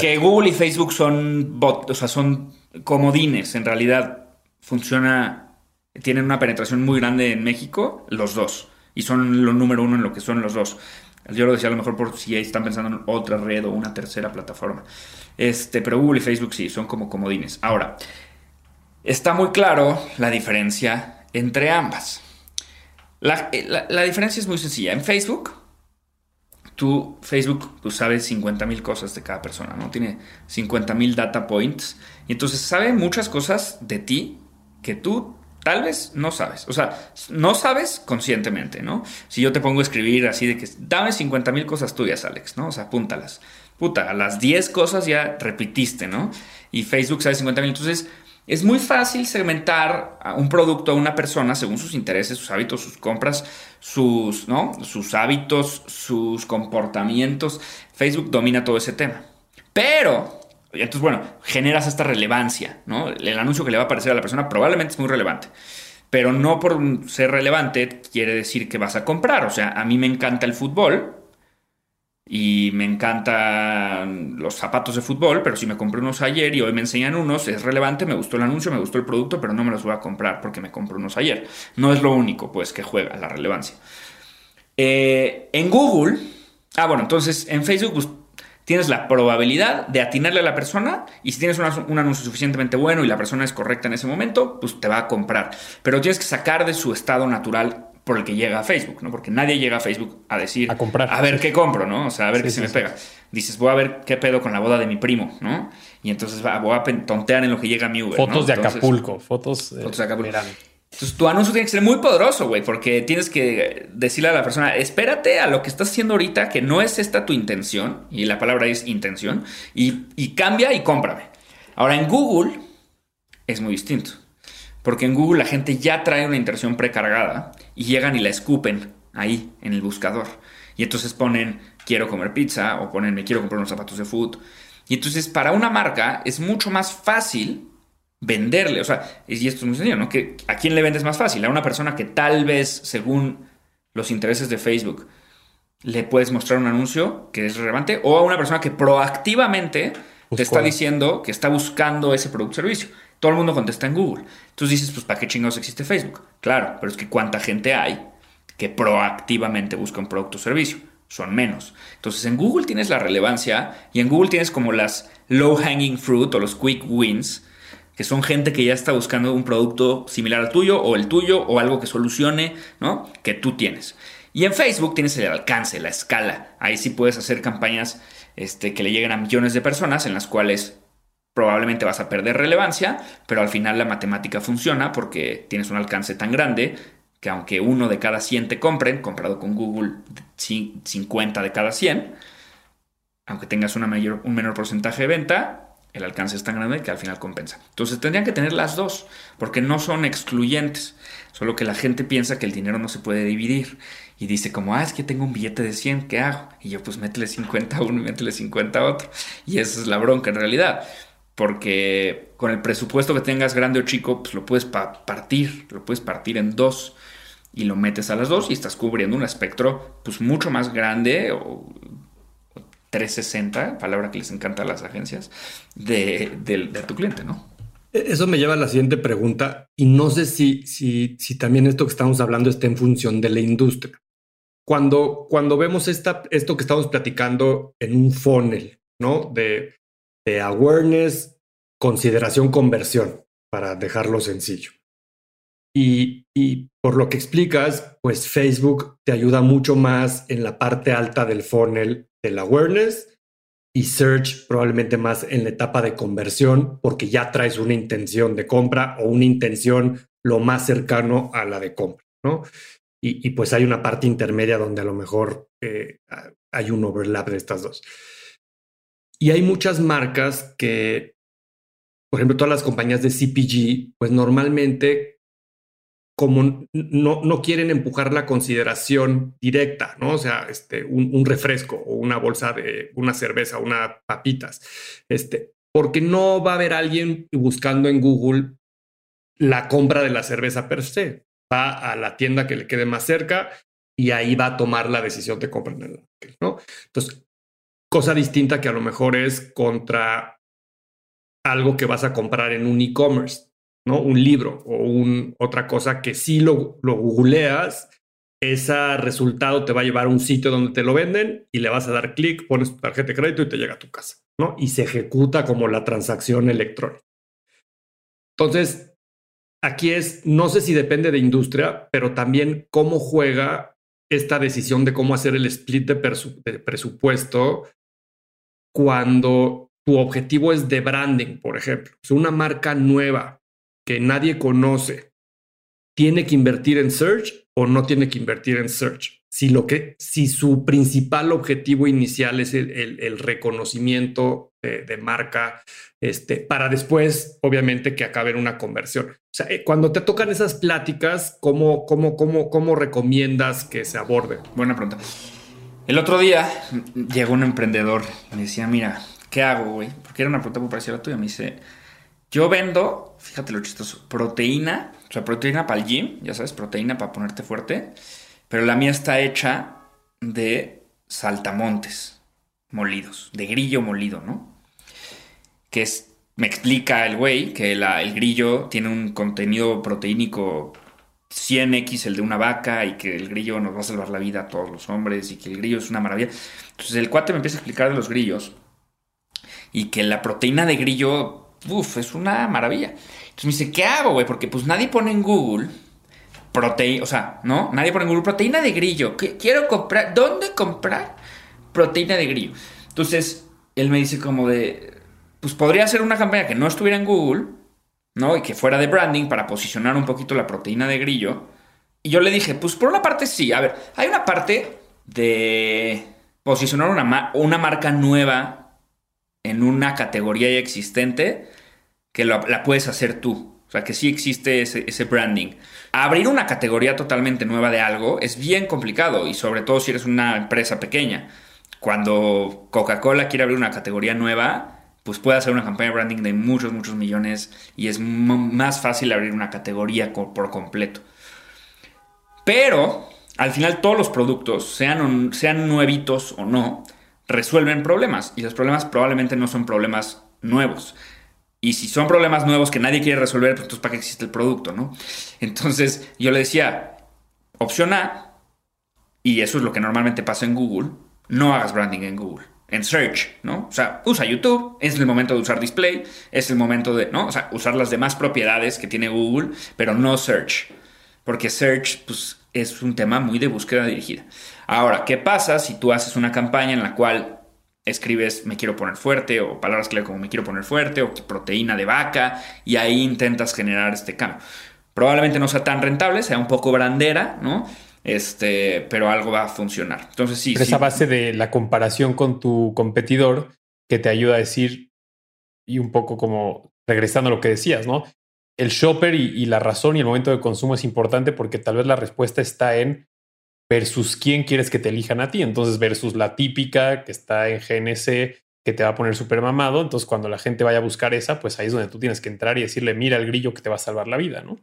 Que Google y Facebook son bot, o sea, son comodines. En realidad, funciona, tienen una penetración muy grande en México, los dos. Y son lo número uno en lo que son los dos. Yo lo decía a lo mejor por si están pensando en otra red o una tercera plataforma. Este, pero Google y Facebook sí, son como comodines. Ahora, está muy claro la diferencia entre ambas. Eh, la, diferencia es muy sencilla. En Facebook, tú, Facebook, tú sabes 50 mil cosas de cada persona, ¿no? Tiene 50 mil data points. Y entonces sabe muchas cosas de ti que tú tal vez no sabes. O sea, no sabes conscientemente, ¿no? Si yo te pongo a escribir así de que dame 50 mil cosas tuyas, Alex, ¿no? O sea, apúntalas. Puta, a las 10 cosas ya repitiste, ¿no? Y Facebook sabe 50 mil. Entonces, es muy fácil segmentar un producto a una persona según sus intereses, sus hábitos, sus compras, sus, ¿no? sus hábitos, sus comportamientos. Facebook domina todo ese tema. Pero, entonces, bueno, generas esta relevancia, ¿no? El anuncio que le va a aparecer a la persona probablemente es muy relevante. Pero no por ser relevante quiere decir que vas a comprar. O sea, a mí me encanta el fútbol, y me encantan los zapatos de fútbol, pero si me compré unos ayer y hoy me enseñan unos, es relevante, me gustó el anuncio, me gustó el producto, pero no me los voy a comprar porque me compré unos ayer. No es lo único, pues, que juega la relevancia. Eh, en Google, ah, bueno, entonces en Facebook pues, tienes la probabilidad de atinarle a la persona y si tienes un anuncio suficientemente bueno y la persona es correcta en ese momento, pues te va a comprar. Pero tienes que sacar de su estado natural por el que llega a Facebook, ¿no? Porque nadie llega a Facebook a decir, a comprar. A ver qué compro, ¿no? O sea, a ver qué se me pega. Dices, voy a ver qué pedo con la boda de mi primo, ¿no? Y entonces voy a tontear en lo que llega a mi Uber. Fotos de Acapulco, fotos, de Acapulco. Entonces tu anuncio tiene que ser muy poderoso, güey, porque tienes que decirle a la persona, espérate a lo que estás haciendo ahorita, que no es esta tu intención, y la palabra es intención, y, y cambia y cómprame. Ahora en Google es muy distinto. Porque en Google la gente ya trae una intención precargada y llegan y la escupen ahí en el buscador. Y entonces ponen quiero comer pizza o ponen me quiero comprar unos zapatos de foot. Y entonces para una marca es mucho más fácil venderle. O sea, y esto es muy sencillo, ¿no? Que, ¿A quién le vendes más fácil? A una persona que tal vez, según los intereses de Facebook, le puedes mostrar un anuncio que es relevante o a una persona que proactivamente te está diciendo que está buscando ese producto o servicio. Todo el mundo contesta en Google. Entonces dices, pues, ¿para qué chingados existe Facebook? Claro, pero es que cuánta gente hay que proactivamente busca un producto o servicio. Son menos. Entonces en Google tienes la relevancia y en Google tienes como las low hanging fruit o los quick wins que son gente que ya está buscando un producto similar al tuyo o el tuyo o algo que solucione, ¿no? Que tú tienes. Y en Facebook tienes el alcance, la escala. Ahí sí puedes hacer campañas este, que le lleguen a millones de personas en las cuales probablemente vas a perder relevancia, pero al final la matemática funciona porque tienes un alcance tan grande que aunque uno de cada 100 te compren, comprado con Google 50 de cada 100, aunque tengas una mayor, un menor porcentaje de venta, el alcance es tan grande que al final compensa. Entonces tendrían que tener las dos, porque no son excluyentes, solo que la gente piensa que el dinero no se puede dividir y dice como, ah, es que tengo un billete de 100, ¿qué hago? Y yo pues métele 50 a uno y métele 50 a otro. Y esa es la bronca en realidad, porque con el presupuesto que tengas grande o chico, pues lo puedes partir, lo puedes partir en dos y lo metes a las dos y estás cubriendo un espectro pues mucho más grande o 360, palabra que les encanta a las agencias, de, tu cliente, ¿no? E-, eso me lleva a la siguiente pregunta y no sé si, si, si también esto que estamos hablando está en función de la industria. Cuando, cuando vemos esta, esto que estamos platicando en un funnel, ¿no? De, de awareness, consideración, conversión, para dejarlo sencillo. Y, y, por lo que explicas, pues Facebook te ayuda mucho más en la parte alta del funnel del awareness y search probablemente más en la etapa de conversión porque ya traes una intención de compra o una intención lo más cercano a la de compra, ¿no? Y, pues hay una parte intermedia donde a lo mejor eh, hay un overlap de estas dos. Y hay muchas marcas que, por ejemplo, todas las compañías de CPG, pues normalmente como no, no, quieren empujar la consideración directa, ¿no? O sea, este, un, refresco o una bolsa de una cerveza, una papitas, este, porque no va a haber alguien buscando en Google la compra de la cerveza per se. Va a la tienda que le quede más cerca y ahí va a tomar la decisión de comprar, ¿no? Entonces, cosa distinta que a lo mejor es contra algo que vas a comprar en un e-commerce ¿no? Un libro o un, otra cosa que si lo, lo googleas, ese resultado te va a llevar a un sitio donde te lo venden y le vas a dar clic, pones tu tarjeta de crédito y te llega a tu casa, ¿no? Y se ejecuta como la transacción electrónica. Entonces, aquí es, no sé si depende de industria, pero también cómo juega esta decisión de cómo hacer el split de, presupuesto cuando tu objetivo es de branding, por ejemplo. Es una marca nueva que nadie conoce, ¿tiene que invertir en search o no tiene que invertir en search? Si, lo que, si su principal objetivo inicial es el, reconocimiento de, marca, este, para después, obviamente, que acabe en una conversión. O sea, eh, cuando te tocan esas pláticas, ¿cómo, cómo, cómo, cómo recomiendas que se aborde? Buena pregunta. El otro día llegó un emprendedor me decía, mira, ¿qué hago, güey? Porque era una pregunta muy parecida a la tuya. Me dice, yo vendo, fíjate lo chistoso, proteína, o sea, proteína para el gym, ya sabes, proteína para ponerte fuerte, pero la mía está hecha de saltamontes molidos, de grillo molido, ¿no? Que es, me explica el güey que el grillo tiene un contenido proteínico 100x el de una vaca y que el grillo nos va a salvar la vida a todos los hombres y que el grillo es una maravilla. Entonces el cuate me empieza a explicar de los grillos y que la proteína de grillo Uf, es una maravilla. Entonces me dice, ¿qué hago, güey? Porque pues nadie pone en Google proteína, o sea, ¿no? Nadie pone en Google proteína de grillo. ¿Qué, quiero comprar, ¿dónde comprar proteína de grillo? Entonces, él me dice como de, pues podría ser una campaña que no estuviera en Google, ¿no? Y que fuera de branding para posicionar un poquito la proteína de grillo. Y yo le dije, pues por una parte sí. A ver, hay una parte de posicionar una, una marca nueva en una categoría ya existente que la puedes hacer tú. O sea, que sí existe ese, branding. Abrir una categoría totalmente nueva de algo es bien complicado y sobre todo si eres una empresa pequeña. Cuando Coca-Cola quiere abrir una categoría nueva, pues puede hacer una campaña de branding de muchos, muchos millones y es más fácil abrir una categoría por completo. Pero, al final todos los productos, sean, sean nuevitos o no, resuelven problemas y los problemas probablemente no son problemas nuevos. Y si son problemas nuevos que nadie quiere resolver, pues ¿para qué existe el producto, no? Entonces yo le decía, opción A, y eso es lo que normalmente pasa en Google, no hagas branding en Google. en search, ¿no? O sea, usa YouTube, es el momento de usar display, es el momento de, ¿no? O sea, usar las demás propiedades que tiene Google, pero no search. Porque search, pues, es un tema muy de búsqueda dirigida. Ahora, ¿qué pasa si tú haces una campaña en la cual escribes me quiero poner fuerte o palabras clave como me quiero poner fuerte o proteína de vaca y ahí intentas generar este cambio? Probablemente no sea tan rentable, sea un poco brandera, ¿no? este, pero algo va a funcionar. Entonces sí. esa base de la comparación con tu competidor que te ayuda a decir y un poco como regresando a lo que decías, ¿no? El shopper y, la razón y el momento de consumo es importante porque tal vez la respuesta está en versus quién quieres que te elijan a ti. Entonces, versus la típica que está en GNC que te va a poner súper mamado. Entonces, cuando la gente vaya a buscar esa, pues ahí es donde tú tienes que entrar y decirle, mira el grillo que te va a salvar la vida, ¿no?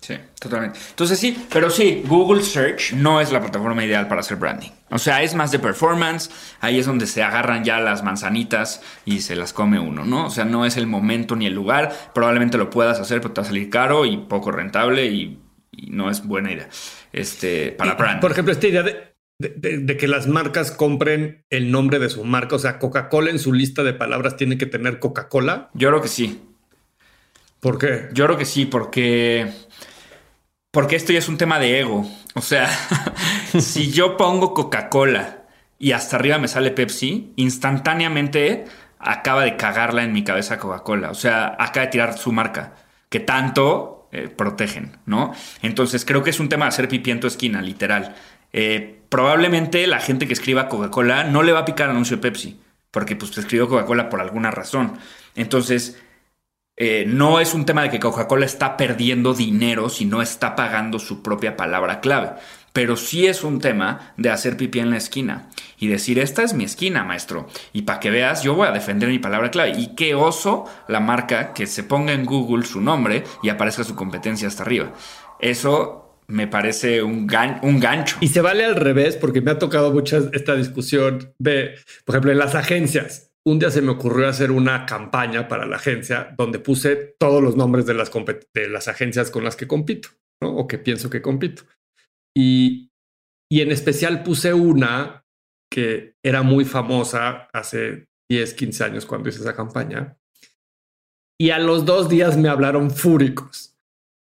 Sí, totalmente. Entonces sí, pero sí, Google Search no es la plataforma ideal para hacer branding. O sea, es más de performance, ahí es donde se agarran ya las manzanitas y se las come uno, ¿no? O sea, no es el momento ni el lugar, probablemente lo puedas hacer, pero te va a salir caro y poco rentable y, no es buena idea este, para branding. Por ejemplo, esta idea de, de, que las marcas compren el nombre de su marca, o sea, Coca-Cola en su lista de palabras tiene que tener Coca-Cola. Yo creo que sí. ¿Por qué? Yo creo que sí, porque porque esto ya es un tema de ego. O sea, *laughs* si yo pongo Coca-Cola y hasta arriba me sale Pepsi, instantáneamente acaba de cagarla en mi cabeza Coca-Cola. O sea, acaba de tirar su marca, que tanto eh, protegen, ¿no? Entonces creo que es un tema de hacer pipí en tu esquina, literal. Eh, probablemente la gente que escriba Coca-Cola no le va a picar anuncio de Pepsi, porque pues escribió Coca-Cola por alguna razón. Entonces, eh, no es un tema de que Coca-Cola está perdiendo dinero si no está pagando su propia palabra clave. Pero sí es un tema de hacer pipí en la esquina y decir, esta es mi esquina, maestro. Y para que veas, yo voy a defender mi palabra clave. Y qué oso la marca que se ponga en Google su nombre y aparezca su competencia hasta arriba. Eso me parece un, un gancho. Y se vale al revés, porque me ha tocado mucha esta discusión de, por ejemplo, en las agencias un día se me ocurrió hacer una campaña para la agencia donde puse todos los nombres de las, de las agencias con las que compito. O que pienso que compito. Y, y en especial puse una que era muy famosa hace 10, 15 años cuando hice esa campaña. Y a los dos días me hablaron fúricos.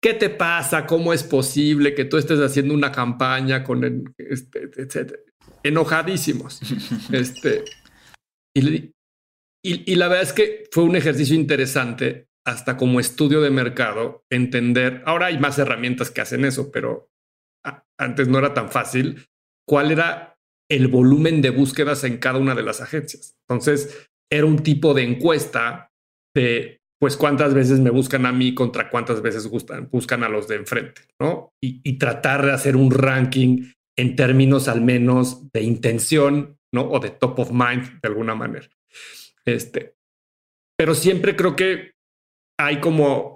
¿Qué te pasa? ¿Cómo es posible que tú estés haciendo una campaña con el, este, etcétera? Enojadísimos. *laughs* este, y, y, la verdad es que fue un ejercicio interesante hasta como estudio de mercado, entender, ahora hay más herramientas que hacen eso, pero antes no era tan fácil, cuál era el volumen de búsquedas en cada una de las agencias. Entonces, era un tipo de encuesta de, pues, cuántas veces me buscan a mí contra cuántas veces buscan a los de enfrente, ¿no? Y, y tratar de hacer un ranking en términos al menos de intención, ¿no? O de top of mind, de alguna manera. Este, pero siempre creo que hay como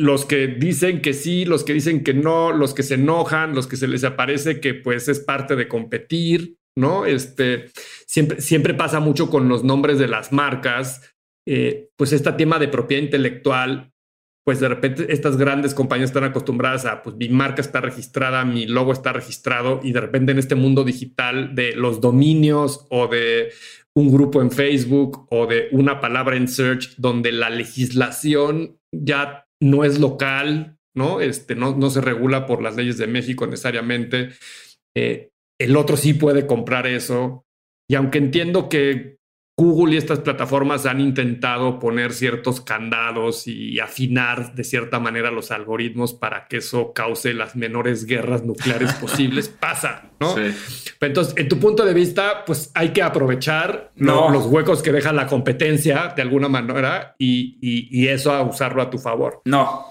los que dicen que sí, los que dicen que no, los que se enojan, los que se les aparece que pues es parte de competir, ¿no? Este, siempre, siempre pasa mucho con los nombres de las marcas, eh, pues este tema de propiedad intelectual, pues de repente estas grandes compañías están acostumbradas a, pues mi marca está registrada, mi logo está registrado y de repente en este mundo digital de los dominios o de un grupo en Facebook o de una palabra en search donde la legislación ya no es local, ¿no? Este, no, no se regula por las leyes de México necesariamente. Eh, el otro sí puede comprar eso. Y aunque entiendo que Google y estas plataformas han intentado poner ciertos candados y afinar de cierta manera los algoritmos para que eso cause las menores guerras nucleares *laughs* posibles. Pasa, ¿no? Entonces, en tu punto de vista, pues hay que aprovechar los huecos que deja la competencia de alguna manera y, eso a usarlo a tu favor. No,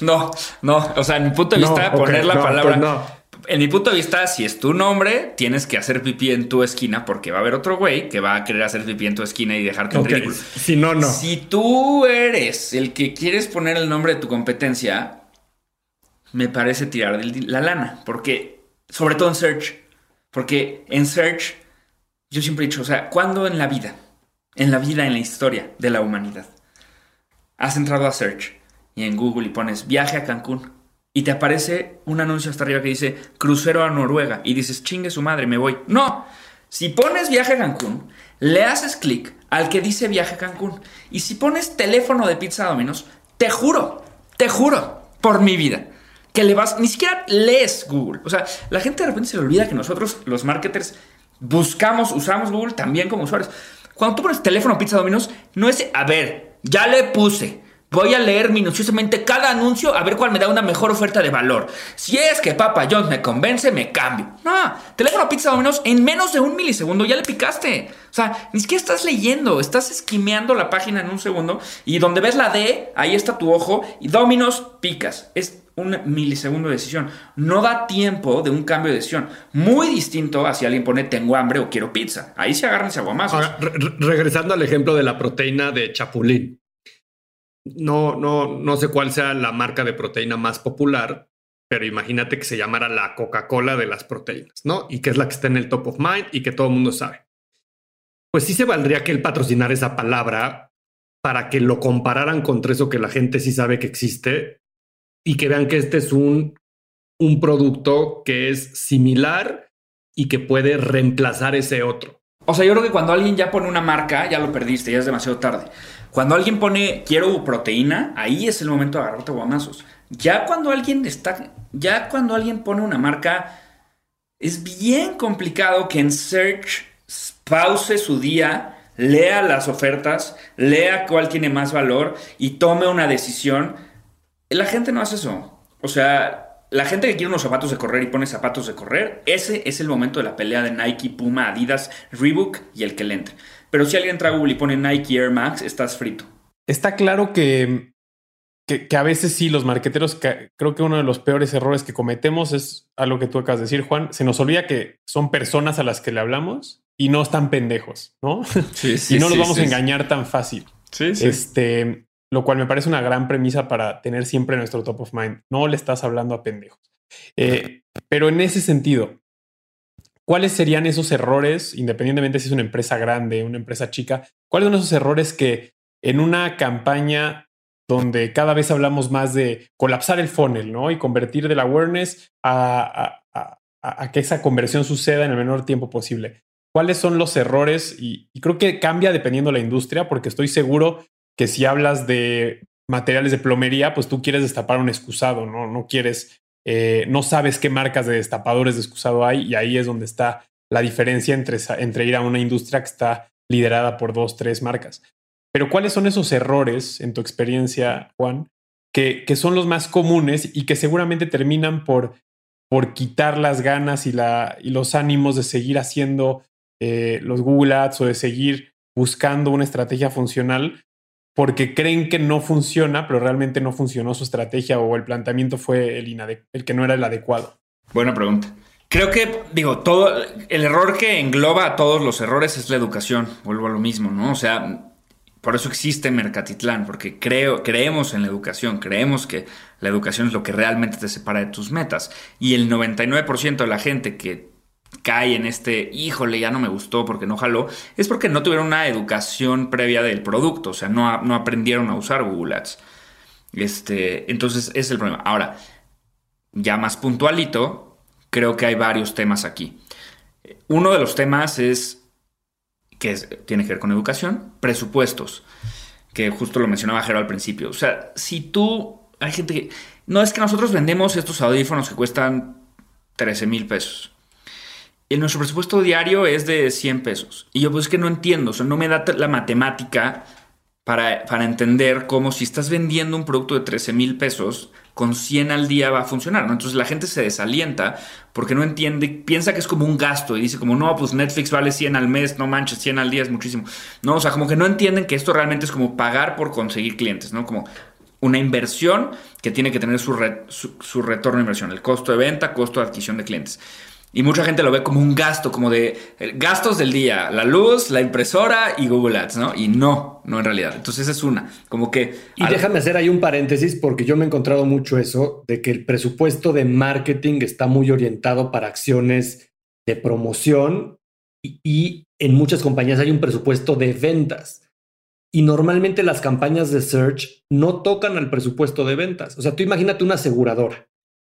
no, no. O sea, en mi punto de vista, poner la palabra. Pues en mi punto de vista, si es tu nombre, tienes que hacer pipí en tu esquina porque va a haber otro güey que va a querer hacer pipí en tu esquina y dejarte un ridículo. Si no, no. Si tú eres el que quieres poner el nombre de tu competencia, me parece tirar la lana. Porque, sobre todo en Search, porque en Search, yo siempre he dicho, o sea, ¿cuándo en la vida, en la vida, en la historia de la humanidad, has entrado a Search y en Google y pones viaje a Cancún? Y te aparece un anuncio hasta arriba que dice crucero a Noruega y dices, chingue su madre, me voy. No, si pones viaje a Cancún, le haces clic al que dice viaje a Cancún. Y si pones teléfono de Pizza Domino's, te juro, te juro, por mi vida, que le vas, ni siquiera lees Google. O sea, la gente de repente se le olvida que nosotros, los marketers, buscamos, usamos Google también como usuarios. Cuando tú pones teléfono Pizza Domino's, no es, a ver, ya le puse. Voy a leer minuciosamente cada anuncio a ver cuál me da una mejor oferta de valor. Si es que Papa John's me convence, me cambio. No, teléfono Pizza Domino's en menos de un milisegundo ya le picaste. O sea, ni siquiera estás leyendo, estás esquimeando la página en un segundo y donde ves la D, ahí está tu ojo y Domino's picas. Es un milisegundo de decisión. No da tiempo de un cambio de decisión. Muy distinto a si alguien pone tengo hambre o quiero pizza. Ahí se agarran ese aguamazos. Ahora, re- regresando al ejemplo de la proteína de chapulín. No, no, no sé cuál sea la marca de proteína más popular, pero imagínate que se llamara la Coca-Cola de las proteínas, ¿no? Y que es la que está en el top of mind y que todo el mundo sabe. Pues sí se valdría que él patrocinar esa palabra para que lo compararan contra eso que la gente sí sabe que existe y que vean que este es un, un producto que es similar y que puede reemplazar ese otro. O sea, yo creo que cuando alguien ya pone una marca, ya lo perdiste, ya es demasiado tarde. Cuando alguien pone quiero proteína, ahí es el momento de agarrarte guamazos. Ya cuando alguien está, ya cuando alguien pone una marca, es bien complicado que en search pause su día, lea las ofertas, lea cuál tiene más valor y tome una decisión. La gente no hace eso. O sea, la gente que quiere unos zapatos de correr y pone zapatos de correr, ese es el momento de la pelea de Nike, Puma, Adidas, Reebok y el que le entre. Pero si alguien entra a Google y pone Nike Air Max, estás frito. Está claro que, que, que a veces sí, los marqueteros, que- creo que uno de los peores errores que cometemos es a lo que tú acabas de decir, Juan. Se nos olvida que son personas a las que le hablamos y no están pendejos, ¿no? *laughs* y no los vamos a engañar tan fácil. Sí, Este, lo cual me parece una gran premisa para tener siempre nuestro top of mind. No le estás hablando a pendejos. Eh, pero en ese sentido, ¿cuáles serían esos errores, independientemente si es una empresa grande, una empresa chica? ¿Cuáles son esos errores que en una campaña donde cada vez hablamos más de colapsar el funnel, ¿no? Y convertir del awareness a, que esa conversión suceda en el menor tiempo posible. ¿Cuáles son los errores? Y, y creo que cambia dependiendo de la industria, porque estoy seguro que si hablas de materiales de plomería, pues tú quieres destapar un excusado, ¿no? No quieres, eh, no sabes qué marcas de destapadores de excusado hay y ahí es donde está la diferencia entre, entre ir a una industria que está liderada por dos, tres marcas. Pero ¿cuáles son esos errores en tu experiencia, Juan, que, que son los más comunes y que seguramente terminan por, por quitar las ganas y, la, y los ánimos de seguir haciendo eh, los Google Ads o de seguir buscando una estrategia funcional porque creen que no funciona, pero realmente no funcionó su estrategia o el planteamiento fue el, el que no era el adecuado. Buena pregunta. Creo que, digo, todo el error que engloba a todos los errores es la educación. Vuelvo a lo mismo, ¿no? O sea, por eso existe Mercatitlán, porque creo, creemos en la educación, creemos que la educación es lo que realmente te separa de tus metas. Y el 99% de la gente que cae en este, híjole, ya no me gustó porque no jaló, es porque no tuvieron una educación previa del producto, o sea, no, no aprendieron a usar Google Ads. Este, entonces, ese es el problema. Ahora, ya más puntualito, creo que hay varios temas aquí. Uno de los temas es que tiene que ver con educación, presupuestos, que justo lo mencionaba Jero al principio. O sea, si tú, hay gente que, no es que nosotros vendemos estos audífonos que cuestan 13 mil pesos. Y nuestro presupuesto diario es de 100 pesos. Y yo pues es que no entiendo, o sea, no me da la matemática para, para entender cómo si estás vendiendo un producto de 13 mil pesos, con 100 al día va a funcionar. Entonces la gente se desalienta porque no entiende, piensa que es como un gasto y dice como, no, pues Netflix vale 100 al mes, no manches, 100 al día es muchísimo. No, o sea, como que no entienden que esto realmente es como pagar por conseguir clientes, ¿no? Como una inversión que tiene que tener su, su, su retorno de inversión, el costo de venta, costo de adquisición de clientes. Y mucha gente lo ve como un gasto, como de eh, gastos del día, la luz, la impresora y Google Ads, ¿no? Y no, no en realidad. Entonces esa es una, como que... Y al- déjame hacer ahí un paréntesis porque yo me he encontrado mucho eso de que el presupuesto de marketing está muy orientado para acciones de promoción y, y en muchas compañías hay un presupuesto de ventas. Y normalmente las campañas de search no tocan al presupuesto de ventas. O sea, tú imagínate una aseguradora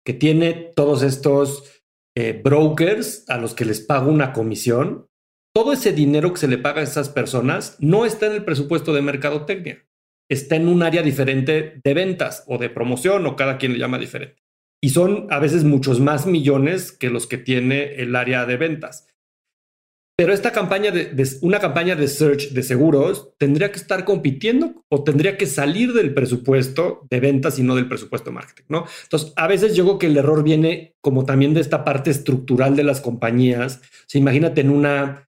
que tiene todos estos eh, brokers a los que les pago una comisión todo ese dinero que se le paga a esas personas no está en el presupuesto de mercadotecnia, está en un área diferente de ventas o de promoción o cada quien le llama diferente. Y son a veces muchos más millones que los que tiene el área de ventas. Pero esta campaña de, una campaña de search de seguros tendría que estar compitiendo o tendría que salir del presupuesto de ventas y no del presupuesto de marketing, ¿no? Entonces, a veces yo creo que el error viene como también de esta parte estructural de las compañías. O imagínate en una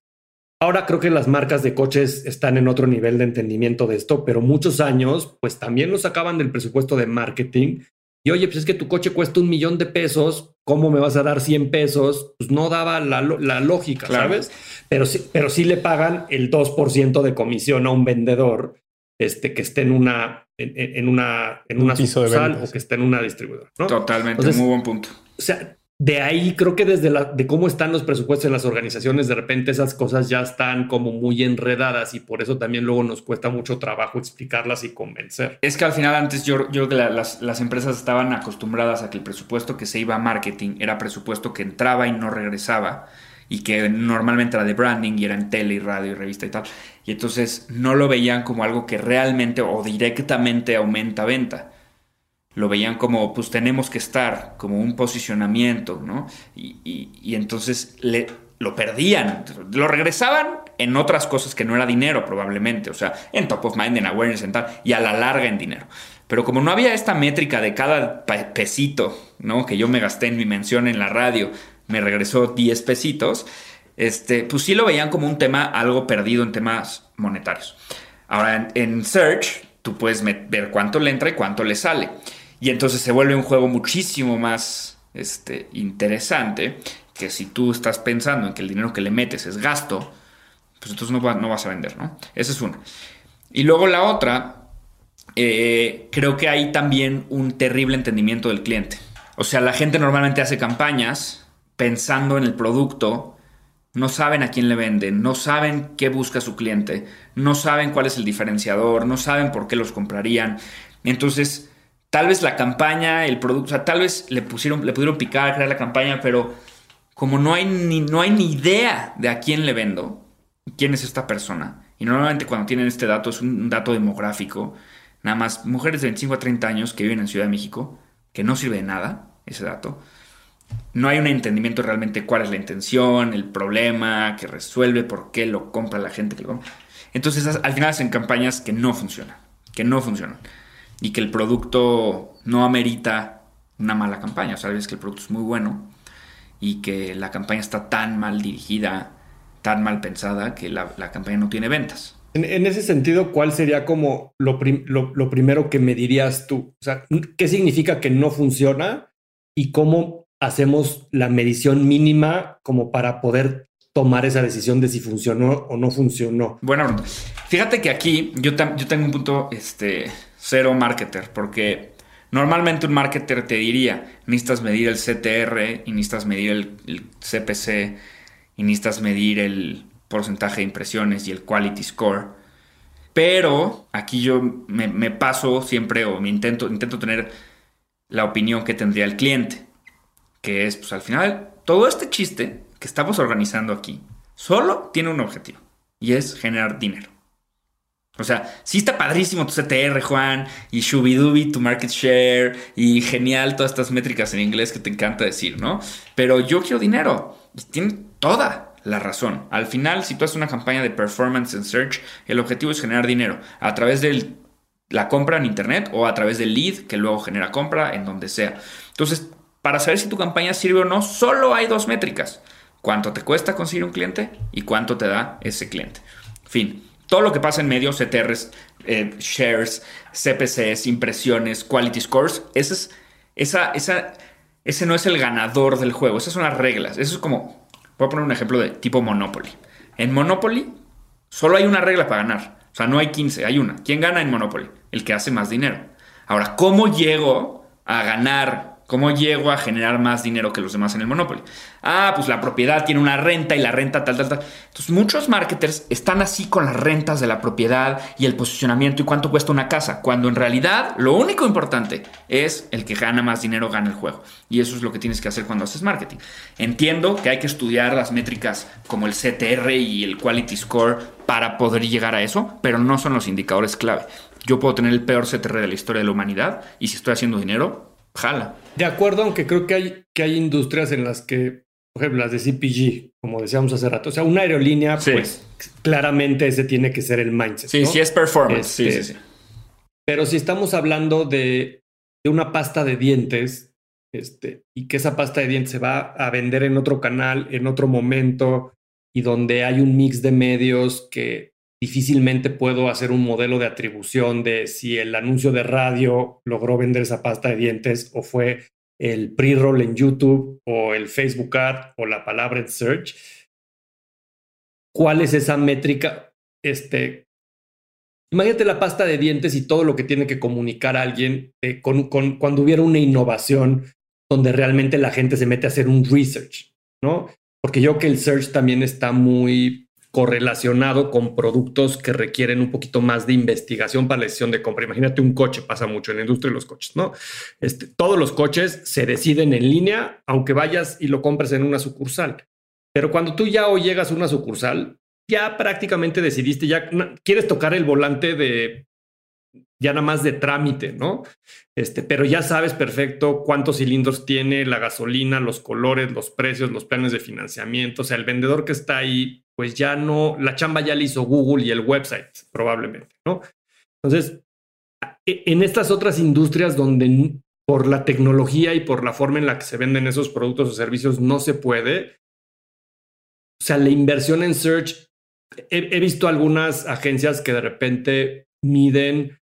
Ahora creo que las marcas de coches están en otro nivel de entendimiento de esto, pero muchos años, pues también lo sacaban del presupuesto de marketing. Y oye, pues es que tu coche cuesta un millón de pesos, ¿cómo me vas a dar 100 pesos? Pues no daba la, lógica, ¿sabes? Pero sí, pero sí le pagan el 2% de comisión a un vendedor este, que esté en una, en, una, en una sucursal o que esté en una distribuidora. Totalmente, muy buen punto. O sea, de ahí creo que desde la, de cómo están los presupuestos en las organizaciones, de repente esas cosas ya están como muy enredadas y por eso también luego nos cuesta mucho trabajo explicarlas y convencer. Es que al final antes yo, yo creo que las, las, empresas estaban acostumbradas a que el presupuesto que se iba a marketing era presupuesto que entraba y no regresaba y que normalmente era de branding y era en tele y radio y revista y tal. Y entonces no lo veían como algo que realmente o directamente aumenta venta lo veían como, pues tenemos que estar, como un posicionamiento, ¿no? Y, entonces le, lo perdían, lo regresaban en otras cosas que no era dinero probablemente, o sea, en top of mind, en awareness, en tal, y a la larga en dinero. Pero como no había esta métrica de cada pesito, ¿no? Que yo me gasté en mi mención en la radio, me regresó 10 pesitos, este, pues sí lo veían como un tema algo perdido en temas monetarios. Ahora, en, en Search, tú puedes ver cuánto le entra y cuánto le sale. Y entonces se vuelve un juego muchísimo más este, interesante que si tú estás pensando en que el dinero que le metes es gasto, pues entonces no, no vas a vender, ¿no? Esa es una. Y luego la otra, eh, creo que hay también un terrible entendimiento del cliente. O sea, la gente normalmente hace campañas pensando en el producto, no saben a quién le venden, no saben qué busca su cliente, no saben cuál es el diferenciador, no saben por qué los comprarían. Entonces, tal vez la campaña, el producto, o sea, tal vez le pusieron, le pudieron picar, crear la campaña, pero como no hay ni, no hay ni idea de a quién le vendo, quién es esta persona, y normalmente cuando tienen este dato es un dato demográfico, nada más mujeres de 25 a 30 años que viven en Ciudad de México, que no sirve de nada ese dato. No hay un entendimiento realmente cuál es la intención, el problema que resuelve, por qué lo compra la gente que lo compra. Entonces al final hacen campañas que no funcionan, que no funcionan y que el producto no amerita una mala campaña. O sea, sabes que el producto es muy bueno y que la campaña está tan mal dirigida, tan mal pensada, que la, campaña no tiene ventas. En, ese sentido, ¿cuál sería como lo, lo, primero que me dirías tú? O sea, ¿qué significa que no funciona y cómo hacemos la medición mínima como para poder tomar esa decisión de si funcionó o no funcionó? Bueno, fíjate que aquí yo, yo tengo un punto este, cero marketer, porque normalmente un marketer te diría, necesitas medir el CTR y necesitas medir el, CPC y necesitas medir el porcentaje de impresiones y el quality score. Pero aquí yo me, paso siempre o me intento, intento tener la opinión que tendría el cliente, que es, pues al final, todo este chiste que estamos organizando aquí solo tiene un objetivo y es generar dinero. O sea, sí está padrísimo tu CTR, Juan, y Shubidubi, tu market share, y genial todas estas métricas en inglés que te encanta decir, ¿no? Pero yo quiero dinero. Y tiene toda la razón. Al final, si tú haces una campaña de performance en search, el objetivo es generar dinero a través de la compra en internet o a través del lead que luego genera compra en donde sea. Entonces, para saber si tu campaña sirve o no, solo hay dos métricas. ¿Cuánto te cuesta conseguir un cliente y cuánto te da ese cliente? Fin todo lo que pasa en medio, CTRs, eh, shares, CPCs, impresiones, quality scores, ese, es, esa, esa, ese no es el ganador del juego, esas son las reglas. Eso es como, voy a poner un ejemplo de tipo Monopoly. En Monopoly solo hay una regla para ganar. O sea, no hay 15, hay una. ¿Quién gana en Monopoly? El que hace más dinero. Ahora, ¿cómo llego a ganar ¿Cómo llego a generar más dinero que los demás en el Monopoly? Ah, pues la propiedad tiene una renta y la renta tal, tal, tal. Entonces muchos marketers están así con las rentas de la propiedad y el posicionamiento y cuánto cuesta una casa, cuando en realidad lo único importante es el que gana más dinero gana el juego. Y eso es lo que tienes que hacer cuando haces marketing. Entiendo que hay que estudiar las métricas como el CTR y el Quality Score para poder llegar a eso, pero no son los indicadores clave. Yo puedo tener el peor CTR de la historia de la humanidad y si estoy haciendo dinero, jala. De acuerdo, aunque creo que hay, que hay industrias en las que, por ejemplo, las de CPG, como decíamos hace rato, o sea, una aerolínea, Sí. pues claramente ese tiene que ser el mindset. Sí, ¿no? sí es performance. Sí, Este, sí, sí. Pero si estamos hablando de, de una pasta de dientes, este, y que esa pasta de dientes se va a vender en otro canal, en otro momento, y donde hay un mix de medios que difícilmente puedo hacer un modelo de atribución de si el anuncio de radio logró vender esa pasta de dientes o fue el pre-roll en YouTube o el Facebook ad o la palabra en search. ¿Cuál es esa métrica? Este, Imagínate la pasta de dientes y todo lo que tiene que comunicar a alguien con- cuando hubiera una innovación donde realmente la gente se mete a hacer un research, ¿no? Porque yo creo que el search también está muy correlacionado con productos que requieren un poquito más de investigación para la decisión de compra. Imagínate un coche, pasa mucho en la industria de los coches, ¿no? Este, todos los coches se deciden en línea, aunque vayas y lo compres en una sucursal. Pero cuando tú ya o llegas a una sucursal, ya prácticamente decidiste, ya quieres tocar el volante de ya nada más de trámite, ¿no? Este, pero ya sabes perfecto cuántos cilindros tiene la gasolina, los colores, los precios, los planes de financiamiento. O sea, el vendedor que está ahí, pues ya no, la chamba ya le hizo Google y el website, probablemente, ¿no? Entonces, e- en estas otras industrias donde por la tecnología y por la forma en la que se venden esos productos o servicios no se puede, o sea, la inversión en search, he, he visto algunas agencias que de repente miden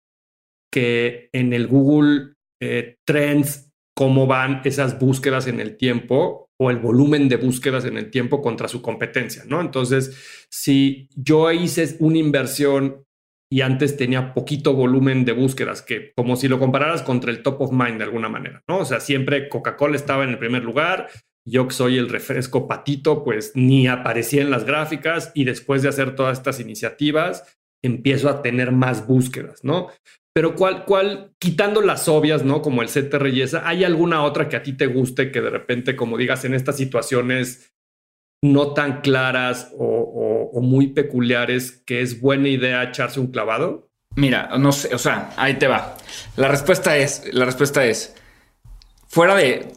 que en el Google eh, Trends, cómo van esas búsquedas en el tiempo o el volumen de búsquedas en el tiempo contra su competencia, ¿no? Entonces, si yo hice una inversión y antes tenía poquito volumen de búsquedas, que como si lo compararas contra el top of mind de alguna manera, ¿no? O sea, siempre Coca-Cola estaba en el primer lugar, yo que soy el refresco patito, pues ni aparecía en las gráficas y después de hacer todas estas iniciativas, empiezo a tener más búsquedas, ¿no? Pero cuál, cuál, quitando las obvias, ¿no? Como el y esa, ¿hay alguna otra que a ti te guste que de repente, como digas, en estas situaciones no tan claras o muy peculiares, que es buena idea echarse un clavado? Mira, no sé, o sea, ahí te va. La respuesta es, la respuesta es, fuera de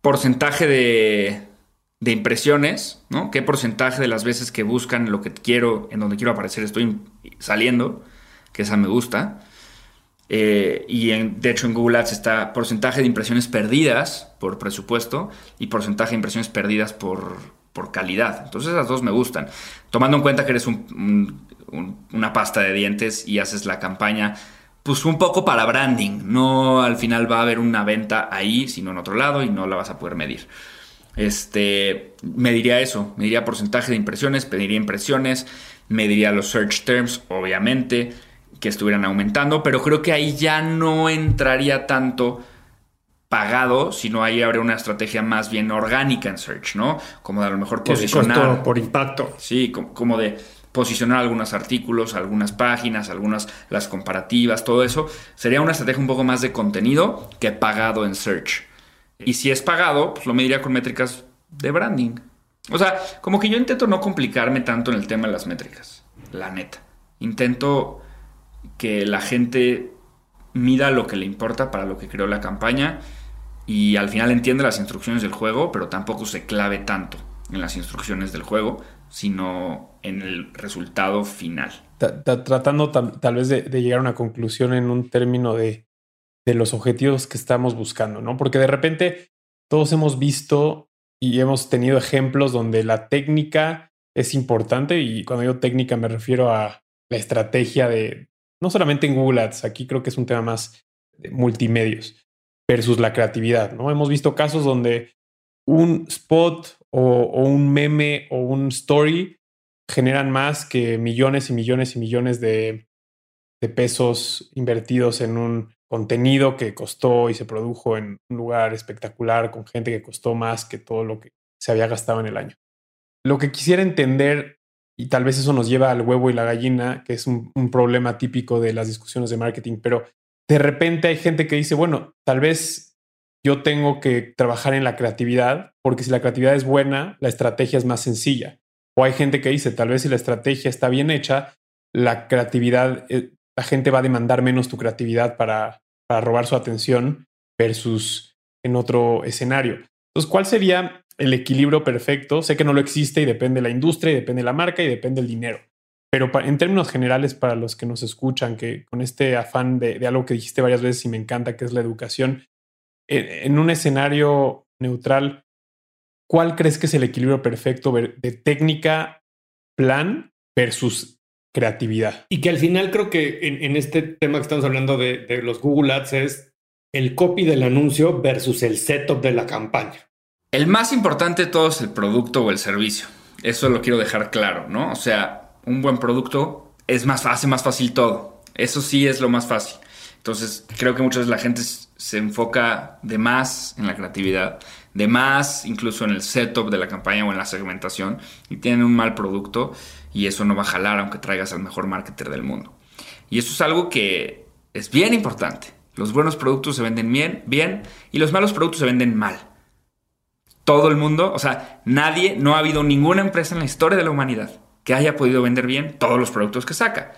porcentaje de, de impresiones, ¿no? ¿Qué porcentaje de las veces que buscan lo que quiero, en donde quiero aparecer, estoy saliendo? Que esa me gusta. Eh, y de hecho en Google Ads está porcentaje de impresiones perdidas por presupuesto y porcentaje de impresiones perdidas por, por calidad. Entonces esas dos me gustan. Tomando en cuenta que eres un- una pasta de dientes y haces la campaña pues un poco para branding. No al final va a haber una venta ahí, sino en otro lado y no la vas a poder medir. Este, me diría eso, me diría porcentaje de impresiones, pediría impresiones, me diría los search terms, obviamente, que estuvieran aumentando, pero creo que ahí ya no entraría tanto pagado, sino ahí habría una estrategia más bien orgánica en search, ¿no? Como de a lo mejor posicionar. por impacto. Sí, como, como de posicionar algunos artículos, algunas páginas, algunas las comparativas, todo eso. Sería una estrategia un poco más de contenido que pagado en search. Y si es pagado, pues lo mediría con métricas de branding. O sea, como que yo intento no complicarme tanto en el tema de las métricas, la neta. Intento que la gente mida lo que le importa para lo que creó la campaña y al final entiende las instrucciones del juego, pero tampoco se clave tanto en las instrucciones del juego, sino en el resultado final. Ta- ta- tratando tal vez de, de llegar a una conclusión en un término de, de los objetivos que estamos buscando, ¿no? Porque de repente todos hemos visto y hemos tenido ejemplos donde la técnica es importante y cuando digo técnica me refiero a la estrategia de, no solamente en Google Ads, aquí creo que es un tema más de multimedios versus la creatividad, ¿no? Hemos visto casos donde un spot o, un meme o un story generan más que millones y millones y millones de pesos invertidos en un contenido que costó y se produjo en un lugar espectacular con gente que costó más que todo lo que se había gastado en el año. Lo que quisiera entender, y tal vez eso nos lleva al huevo y la gallina, que es un, problema típico de las discusiones de marketing, pero de repente hay gente que dice, bueno, tal vez yo tengo que trabajar en la creatividad, porque si la creatividad es buena, la estrategia es más sencilla. O hay gente que dice, tal vez si la estrategia está bien hecha, la creatividad, eh, la gente va a demandar menos tu creatividad para, para robar su atención versus en otro escenario. Entonces, ¿cuál sería el equilibrio perfecto? Sé que no lo existe y depende de la industria, y depende de la marca y depende del dinero. Pero en términos generales, para los que nos escuchan, que con este afán de, algo que dijiste varias veces y me encanta, que es la educación, en, un escenario neutral, ¿cuál crees que es el equilibrio perfecto de técnica, plan versus creatividad? Y que al final creo que en, este tema que estamos hablando de, de los Google Ads es el copy del anuncio versus el setup de la campaña. El más importante de todo es el producto o el servicio. Eso lo quiero dejar claro, ¿no? O sea, un buen producto es más, hace más fácil todo. Eso sí es lo más fácil. Entonces, creo que muchas veces la gente se enfoca de más en la creatividad, de más incluso en el setup de la campaña o en la segmentación y tienen un mal producto y eso no va a jalar aunque traigas al mejor marketer del mundo. Y eso es algo que es bien importante. Los buenos productos se venden bien, bien y los malos productos se venden mal. Todo el mundo, o sea, nadie, no ha habido ninguna empresa en la historia de la humanidad que haya podido vender bien todos los productos que saca.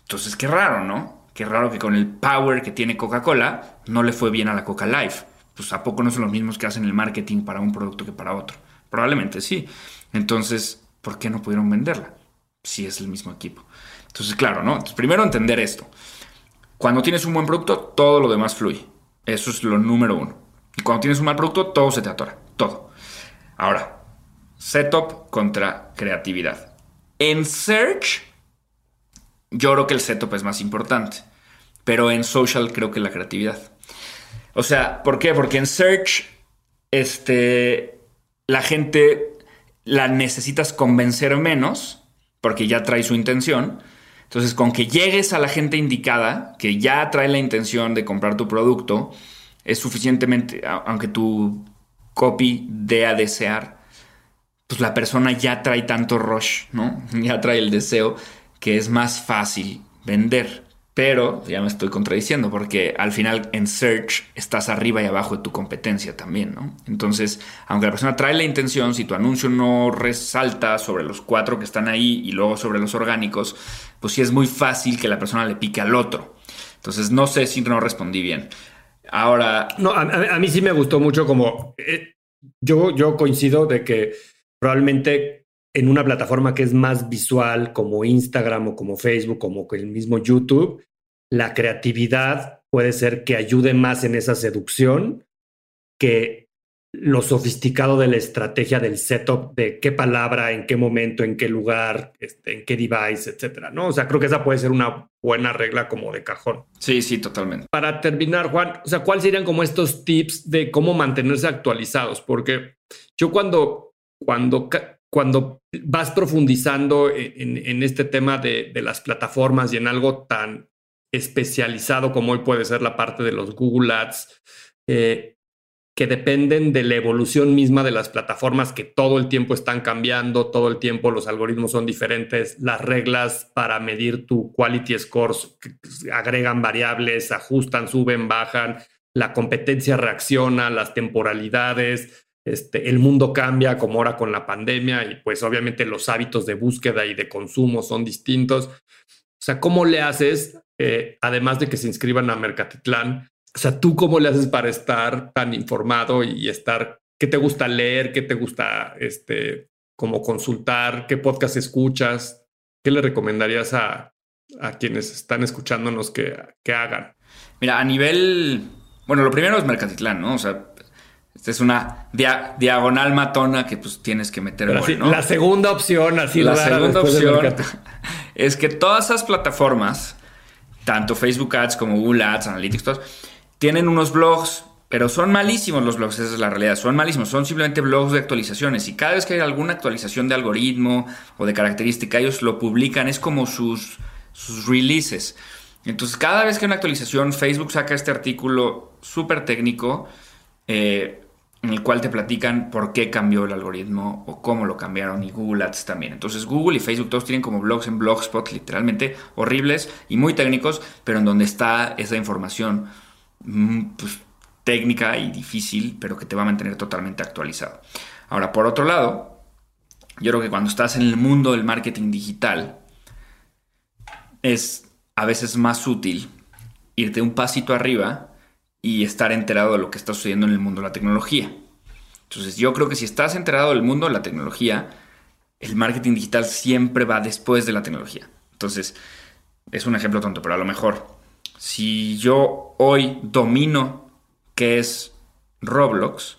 Entonces, qué raro, ¿no? Qué raro que con el power que tiene Coca-Cola no le fue bien a la Coca Life. Pues a poco no son los mismos que hacen el marketing para un producto que para otro. Probablemente sí. Entonces, ¿por qué no pudieron venderla? Si es el mismo equipo. Entonces, claro, ¿no? Primero entender esto. Cuando tienes un buen producto, todo lo demás fluye. Eso es lo número uno. Y cuando tienes un mal producto, todo se te atora. Todo. Ahora, setup contra creatividad. En search, yo creo que el setup es más importante, pero en social creo que la creatividad. O sea, ¿por qué? Porque en search, este, la gente la necesitas convencer menos, porque ya trae su intención. Entonces, con que llegues a la gente indicada, que ya trae la intención de comprar tu producto, es suficientemente, aunque tu copy dé a desear, pues la persona ya trae tanto rush, ¿no? *laughs* Ya trae el deseo que es más fácil vender. Pero ya me estoy contradiciendo porque al final en search estás arriba y abajo de tu competencia también, ¿no? Entonces, aunque la persona trae la intención, si tu anuncio no resalta sobre los cuatro que están ahí y luego sobre los orgánicos, pues sí es muy fácil que la persona le pique al otro. Entonces, no sé si no respondí bien. Ahora... No, a, mí sí me gustó mucho como... Eh, yo, yo coincido de que probablemente en una plataforma que es más visual como Instagram o como Facebook, como el mismo YouTube, la creatividad puede ser que ayude más en esa seducción que lo sofisticado de la estrategia del setup de qué palabra, en qué momento, en qué lugar, este, en qué device, etcétera, ¿no? O sea, creo que esa puede ser una buena regla como de cajón. Sí, sí, totalmente. Para terminar, Juan, o sea, ¿cuáles serían como estos tips de cómo mantenerse actualizados? Porque yo cuando cuando, cuando vas profundizando en, este tema de, las plataformas y en algo tan especializado como hoy puede ser la parte de los Google Ads, eh, que dependen de la evolución misma de las plataformas que todo el tiempo están cambiando, todo el tiempo los algoritmos son diferentes, las reglas para medir tu quality scores agregan variables, ajustan, suben, bajan, la competencia reacciona, las temporalidades, este, el mundo cambia como ahora con la pandemia y pues obviamente los hábitos de búsqueda y de consumo son distintos. O sea, ¿cómo le haces, eh, además de que se inscriban a Mercatitlán? O sea, ¿tú cómo le haces para estar tan informado y estar, qué te gusta leer, qué te gusta, este, como consultar, qué podcast escuchas? ¿Qué le recomendarías a, a quienes están escuchándonos que, que hagan? Mira, a nivel, bueno, lo primero es Mercatitlán, ¿no? O sea, esta es una diagonal matona que pues tienes que meter La segunda opción, así La segunda opción *laughs* es que todas esas plataformas, tanto Facebook Ads como Google Ads, Analytics, todos, tienen unos blogs, pero son malísimos los blogs, esa es la realidad. Son malísimos, son simplemente blogs de actualizaciones. Y cada vez que hay alguna actualización de algoritmo o de característica, ellos lo publican, es como sus, sus releases. Entonces, cada vez que hay una actualización, Facebook saca este artículo súper técnico eh, en el cual te platican por qué cambió el algoritmo o cómo lo cambiaron y Google Ads también. Entonces, Google y Facebook todos tienen como blogs en Blogspot literalmente horribles y muy técnicos, pero en donde está esa información pues, técnica y difícil, pero que te va a mantener totalmente actualizado. Ahora, por otro lado, yo creo que cuando estás en el mundo del marketing digital, es a veces más útil irte un pasito arriba y estar enterado de lo que está sucediendo en el mundo de la tecnología. Entonces yo creo que si estás enterado del mundo de la tecnología, el marketing digital siempre va después de la tecnología. Entonces, es un ejemplo tonto, pero a lo mejor, si yo hoy domino qué es Roblox,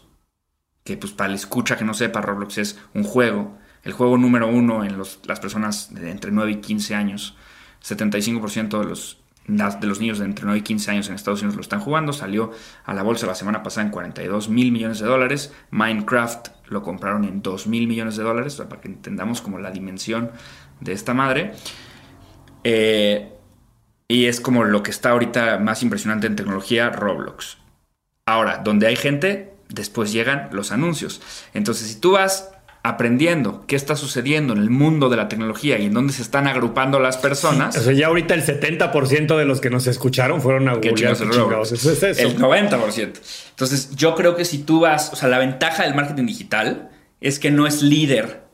que pues para el escucha que no sepa, Roblox es un juego, el juego número uno en las personas de entre 9 y 15 años, 75% de los, de los niños de entre 9 y 15 años en Estados Unidos lo están jugando. Salió a la bolsa la semana pasada en 42 mil millones de dólares. Minecraft lo compraron en 2 mil millones de dólares, para que entendamos como la dimensión de esta madre. Eh, y es como lo que está ahorita más impresionante en tecnología, Roblox. Ahora, donde hay gente, después llegan los anuncios. Entonces, si tú vas aprendiendo qué está sucediendo en el mundo de la tecnología y en dónde se están agrupando las personas. o sea, ya ahorita el 70% de los que nos escucharon fueron a Google. Es. El 90%. Entonces, yo creo que si tú vas, o sea, la ventaja del marketing digital es que no es líder,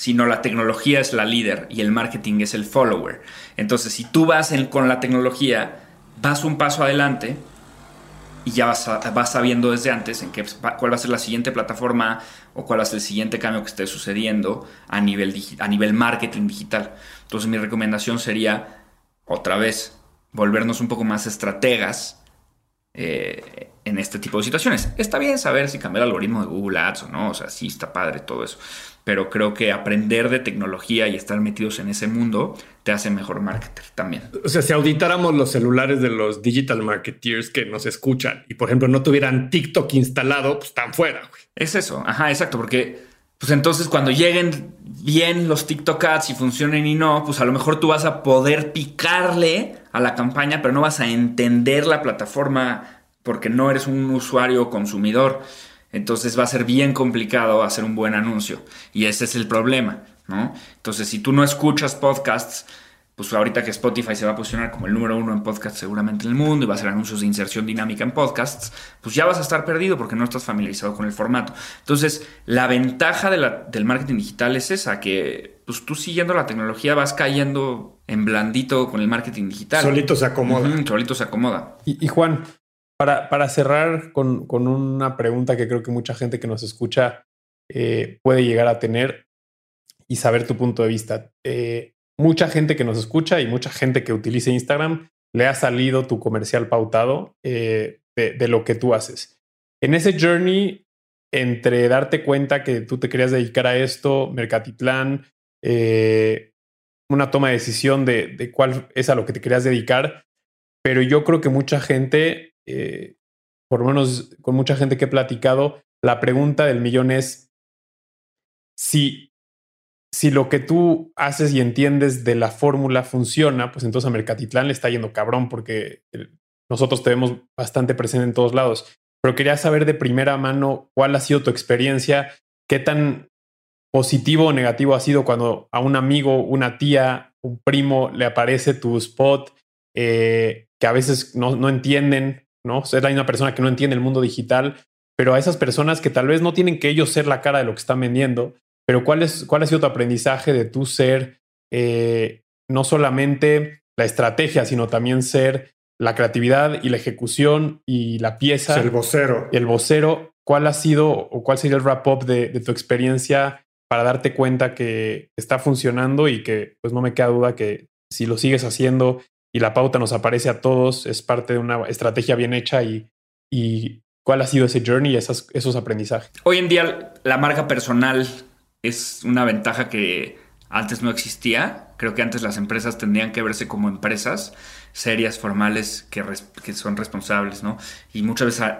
sino la tecnología es la líder y el marketing es el follower. Entonces, si tú vas con la tecnología, vas un paso adelante y ya vas, vas sabiendo desde antes en qué, cuál va a ser la siguiente plataforma o cuál va a ser el siguiente cambio que esté sucediendo a nivel, a nivel marketing digital. Entonces mi recomendación sería, otra vez, volvernos un poco más estrategas eh, en este tipo de situaciones. Está bien saber si cambiar el algoritmo de Google Ads o no, o sea, sí está padre todo eso pero creo que aprender de tecnología y estar metidos en ese mundo te hace mejor marketer también. O sea, si auditáramos los celulares de los digital marketeers que nos escuchan y, por ejemplo, no tuvieran TikTok instalado, pues están fuera. Es eso, ajá, exacto, porque pues entonces cuando lleguen bien los TikTok ads y funcionen y no, pues a lo mejor tú vas a poder picarle a la campaña, pero no vas a entender la plataforma porque no eres un usuario consumidor. Entonces va a ser bien complicado hacer un buen anuncio. Y ese es el problema, ¿no? Entonces, si tú no escuchas podcasts, pues ahorita que Spotify se va a posicionar como el número uno en podcasts seguramente en el mundo y va a hacer anuncios de inserción dinámica en podcasts, pues ya vas a estar perdido porque no estás familiarizado con el formato. Entonces, la ventaja del marketing digital es esa, que pues tú siguiendo la tecnología vas cayendo en blandito con el marketing digital. Solito se acomoda. solito se acomoda. y Juan, para, cerrar con, una pregunta que creo que mucha gente que nos escucha eh, puede llegar a tener y saber tu punto de vista. Eh, mucha gente que nos escucha y mucha gente que utiliza Instagram le ha salido tu comercial pautado eh, de, lo que tú haces. En ese journey, entre darte cuenta que tú te querías dedicar a esto, Mercatitlán, una toma de decisión de, de, cuál es a lo que te querías dedicar, pero yo creo que mucha gente eh, por lo menos con mucha gente que he platicado, la pregunta del millón es si, si lo que tú haces y entiendes de la fórmula funciona, pues entonces a Mercatitlán le está yendo cabrón porque nosotros te vemos bastante presente en todos lados. Pero quería saber de primera mano cuál ha sido tu experiencia, qué tan positivo o negativo ha sido cuando a un amigo, una tía, un primo le aparece tu spot, eh, que a veces no, no entienden ¿no? Es la misma persona que no entiende el mundo digital, pero a esas personas que tal vez no tienen que ellos ser la cara de lo que están vendiendo, pero ¿cuál, es, cuál ha sido tu aprendizaje de tú ser eh, no solamente la estrategia, sino también ser la creatividad y la ejecución y la pieza. el vocero. Y el vocero. ¿Cuál ha sido o cuál sería el wrap-up de, de, tu experiencia para darte cuenta que está funcionando y que pues no me queda duda que si lo sigues haciendo y la pauta nos aparece a todos, es parte de una estrategia bien hecha y, y cuál ha sido ese journey y esos, aprendizajes. Hoy en día la marca personal es una ventaja que antes no existía. Creo que antes las empresas tendrían que verse como empresas serias, formales, que, que son responsables, ¿no? Y muchas veces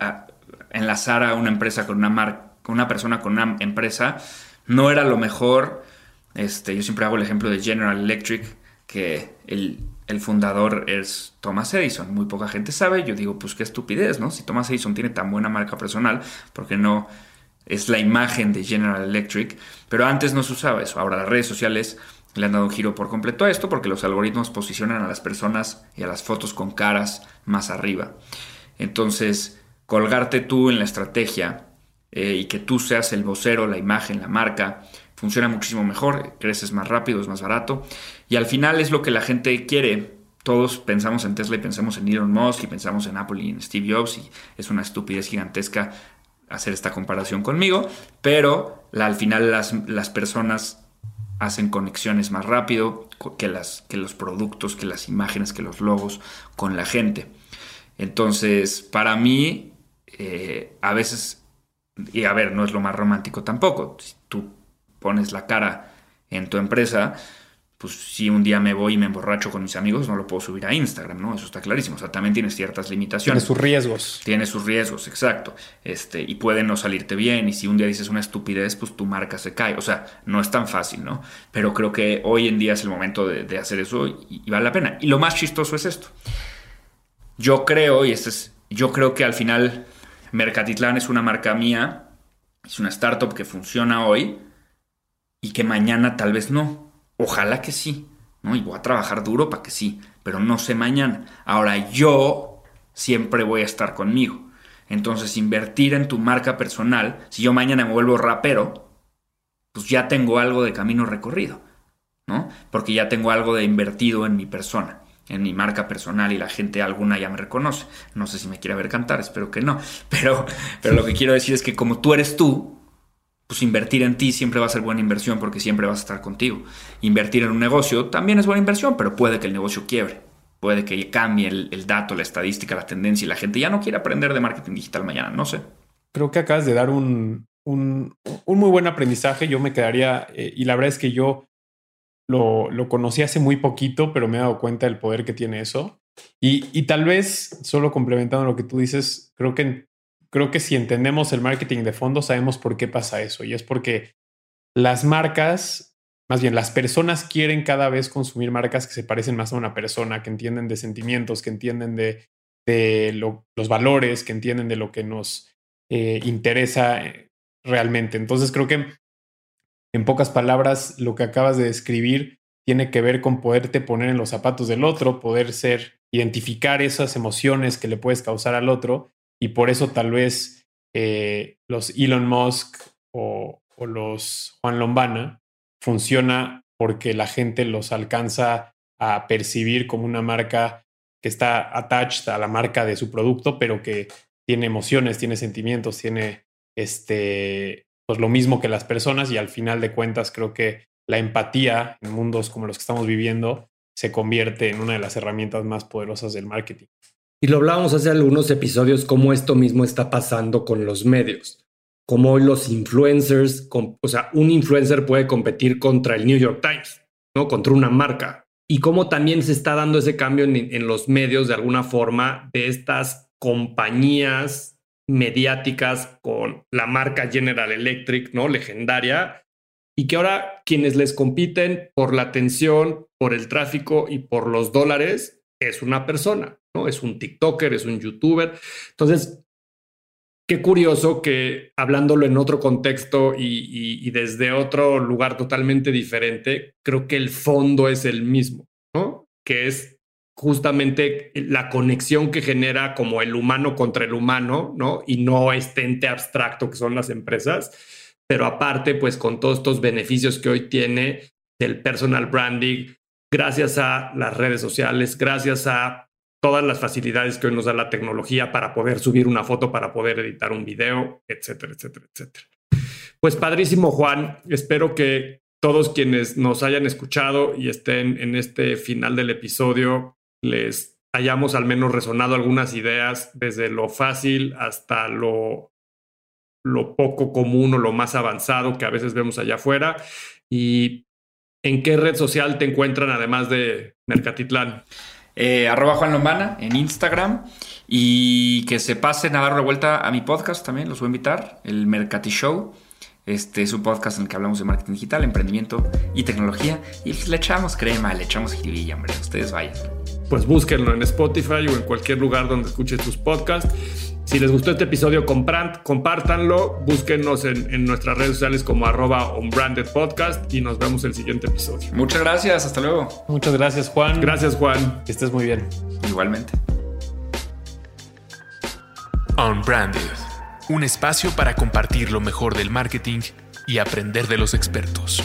enlazar a una empresa con una marca, una persona con una empresa, no era lo mejor. Este, yo siempre hago el ejemplo de General Electric, que el, el fundador es Thomas Edison. Muy poca gente sabe. Yo digo, pues qué estupidez, ¿no? Si Thomas Edison tiene tan buena marca personal, ¿por qué no es la imagen de General Electric? Pero antes no se usaba eso. Ahora las redes sociales le han dado un giro por completo a esto porque los algoritmos posicionan a las personas y a las fotos con caras más arriba. Entonces, colgarte tú en la estrategia eh, y que tú seas el vocero, la imagen, la marca, funciona muchísimo mejor, creces más rápido, es más barato y al final es lo que la gente quiere. Todos pensamos en Tesla y pensamos en Elon Musk y pensamos en Apple y en Steve Jobs y es una estupidez gigantesca hacer esta comparación conmigo, pero al final las, las personas hacen conexiones más rápido que, las, que los productos, que las imágenes, que los logos con la gente. Entonces, para mí, eh, a veces, y a ver, no es lo más romántico tampoco. Tú pones la cara en tu empresa, pues si un día me voy y me emborracho con mis amigos, no lo puedo subir a Instagram, ¿no? Eso está clarísimo. O sea, también tiene ciertas limitaciones. Tiene sus riesgos. Tiene sus riesgos, exacto. Este, y puede no salirte bien. Y si un día dices una estupidez, pues tu marca se cae. O sea, no es tan fácil, ¿no? Pero creo que hoy en día es el momento de, hacer eso y, y, vale la pena. Y lo más chistoso es esto. Yo creo, y este es, yo creo que al final Mercatitlán es una marca mía, es una startup que funciona hoy y que mañana tal vez no Ojalá que sí, ¿no? Y voy a trabajar duro para que sí, pero no sé mañana. Ahora yo siempre voy a estar conmigo. Entonces, invertir en tu marca personal, si yo mañana me vuelvo rapero, pues ya tengo algo de camino recorrido, ¿no? Porque ya tengo algo de invertido en mi persona, en mi marca personal y la gente alguna ya me reconoce. No sé si me quiere ver cantar, espero que no. *laughs* Pero, pero lo que quiero decir es que como tú eres tú, pues invertir en ti siempre va a ser buena inversión porque siempre vas a estar contigo. Invertir en un negocio también es buena inversión, pero puede que el negocio quiebre. Puede que cambie el, dato, la estadística, la tendencia y la gente ya no quiere aprender de marketing digital mañana, no sé. Creo que acabas de dar un, un, muy buen aprendizaje. Yo me quedaría, eh, y la verdad es que yo lo, lo, conocí hace muy poquito, pero me he dado cuenta del poder que tiene eso. Y, y tal vez, solo complementando lo que tú dices, creo que creo que si entendemos el marketing de fondo, sabemos por qué pasa eso. Y es porque las marcas, más bien las personas quieren cada vez consumir marcas que se parecen más a una persona, que entienden de sentimientos, que entienden de, los valores, que entienden de lo que nos eh, interesa eh, realmente. Entonces creo que en pocas palabras lo que acabas de describir tiene que ver con poderte poner en los zapatos del otro, poder ser, identificar esas emociones que le puedes causar al otro y por eso tal vez eh, los Elon Musk o, los Juan Lombana funciona porque la gente los alcanza a percibir como una marca que está attached a la marca de su producto, pero que tiene emociones, tiene sentimientos, tiene este, pues lo mismo que las personas y al final de cuentas creo que la empatía en mundos como los que estamos viviendo se convierte en una de las herramientas más poderosas del marketing. Y lo hablábamos hace algunos episodios, cómo esto mismo está pasando con los medios. Cómo los influencers, o sea, un influencer puede competir contra el New York Times, ¿no? Contra una marca. Y cómo también se está dando ese cambio en los medios de alguna forma de estas compañías mediáticas con la marca General Electric, ¿no? Legendaria, y que ahora quienes les compiten por la atención, por el tráfico y por los dólares es una persona. ¿no? Es un TikToker, es un YouTuber. Entonces, qué curioso que hablándolo en otro contexto y, desde otro lugar totalmente diferente, creo que el fondo es el mismo, ¿no? Que es justamente la conexión que genera como el humano contra el humano, ¿no? Y no este ente abstracto que son las empresas, pero aparte, pues con todos estos beneficios que hoy tiene del personal branding, gracias a las redes sociales, gracias a todas las facilidades que hoy nos da la tecnología para poder subir una foto, para poder editar un video, etcétera, etcétera, etcétera. Pues padrísimo, Juan. Espero que todos quienes nos hayan escuchado y estén en este final del episodio les hayamos al menos resonado algunas ideas desde lo fácil hasta lo, lo poco común o lo más avanzado que a veces vemos allá afuera. ¿Y en qué red social te encuentran además de Mercatitlán? Eh, arroba Juan Lombana en Instagram. Y que se pasen a dar una vuelta a mi podcast también, los voy a invitar, el Mercati Show. Este es un podcast en el que hablamos de marketing digital, emprendimiento y tecnología. Y pues le echamos crema, le echamos jiribilla, hombre. Ustedes vayan. Pues búsquenlo en Spotify o en cualquier lugar donde escuchen tus podcasts. Si les gustó este episodio, compártanlo. Búsquenos en, en, nuestras redes sociales como arroba Podcast y nos vemos el siguiente episodio. Muchas gracias. Hasta luego. Muchas gracias, Juan. Gracias, Juan. Que estés muy bien. Igualmente. Unbranded. Un espacio para compartir lo mejor del marketing y aprender de los expertos.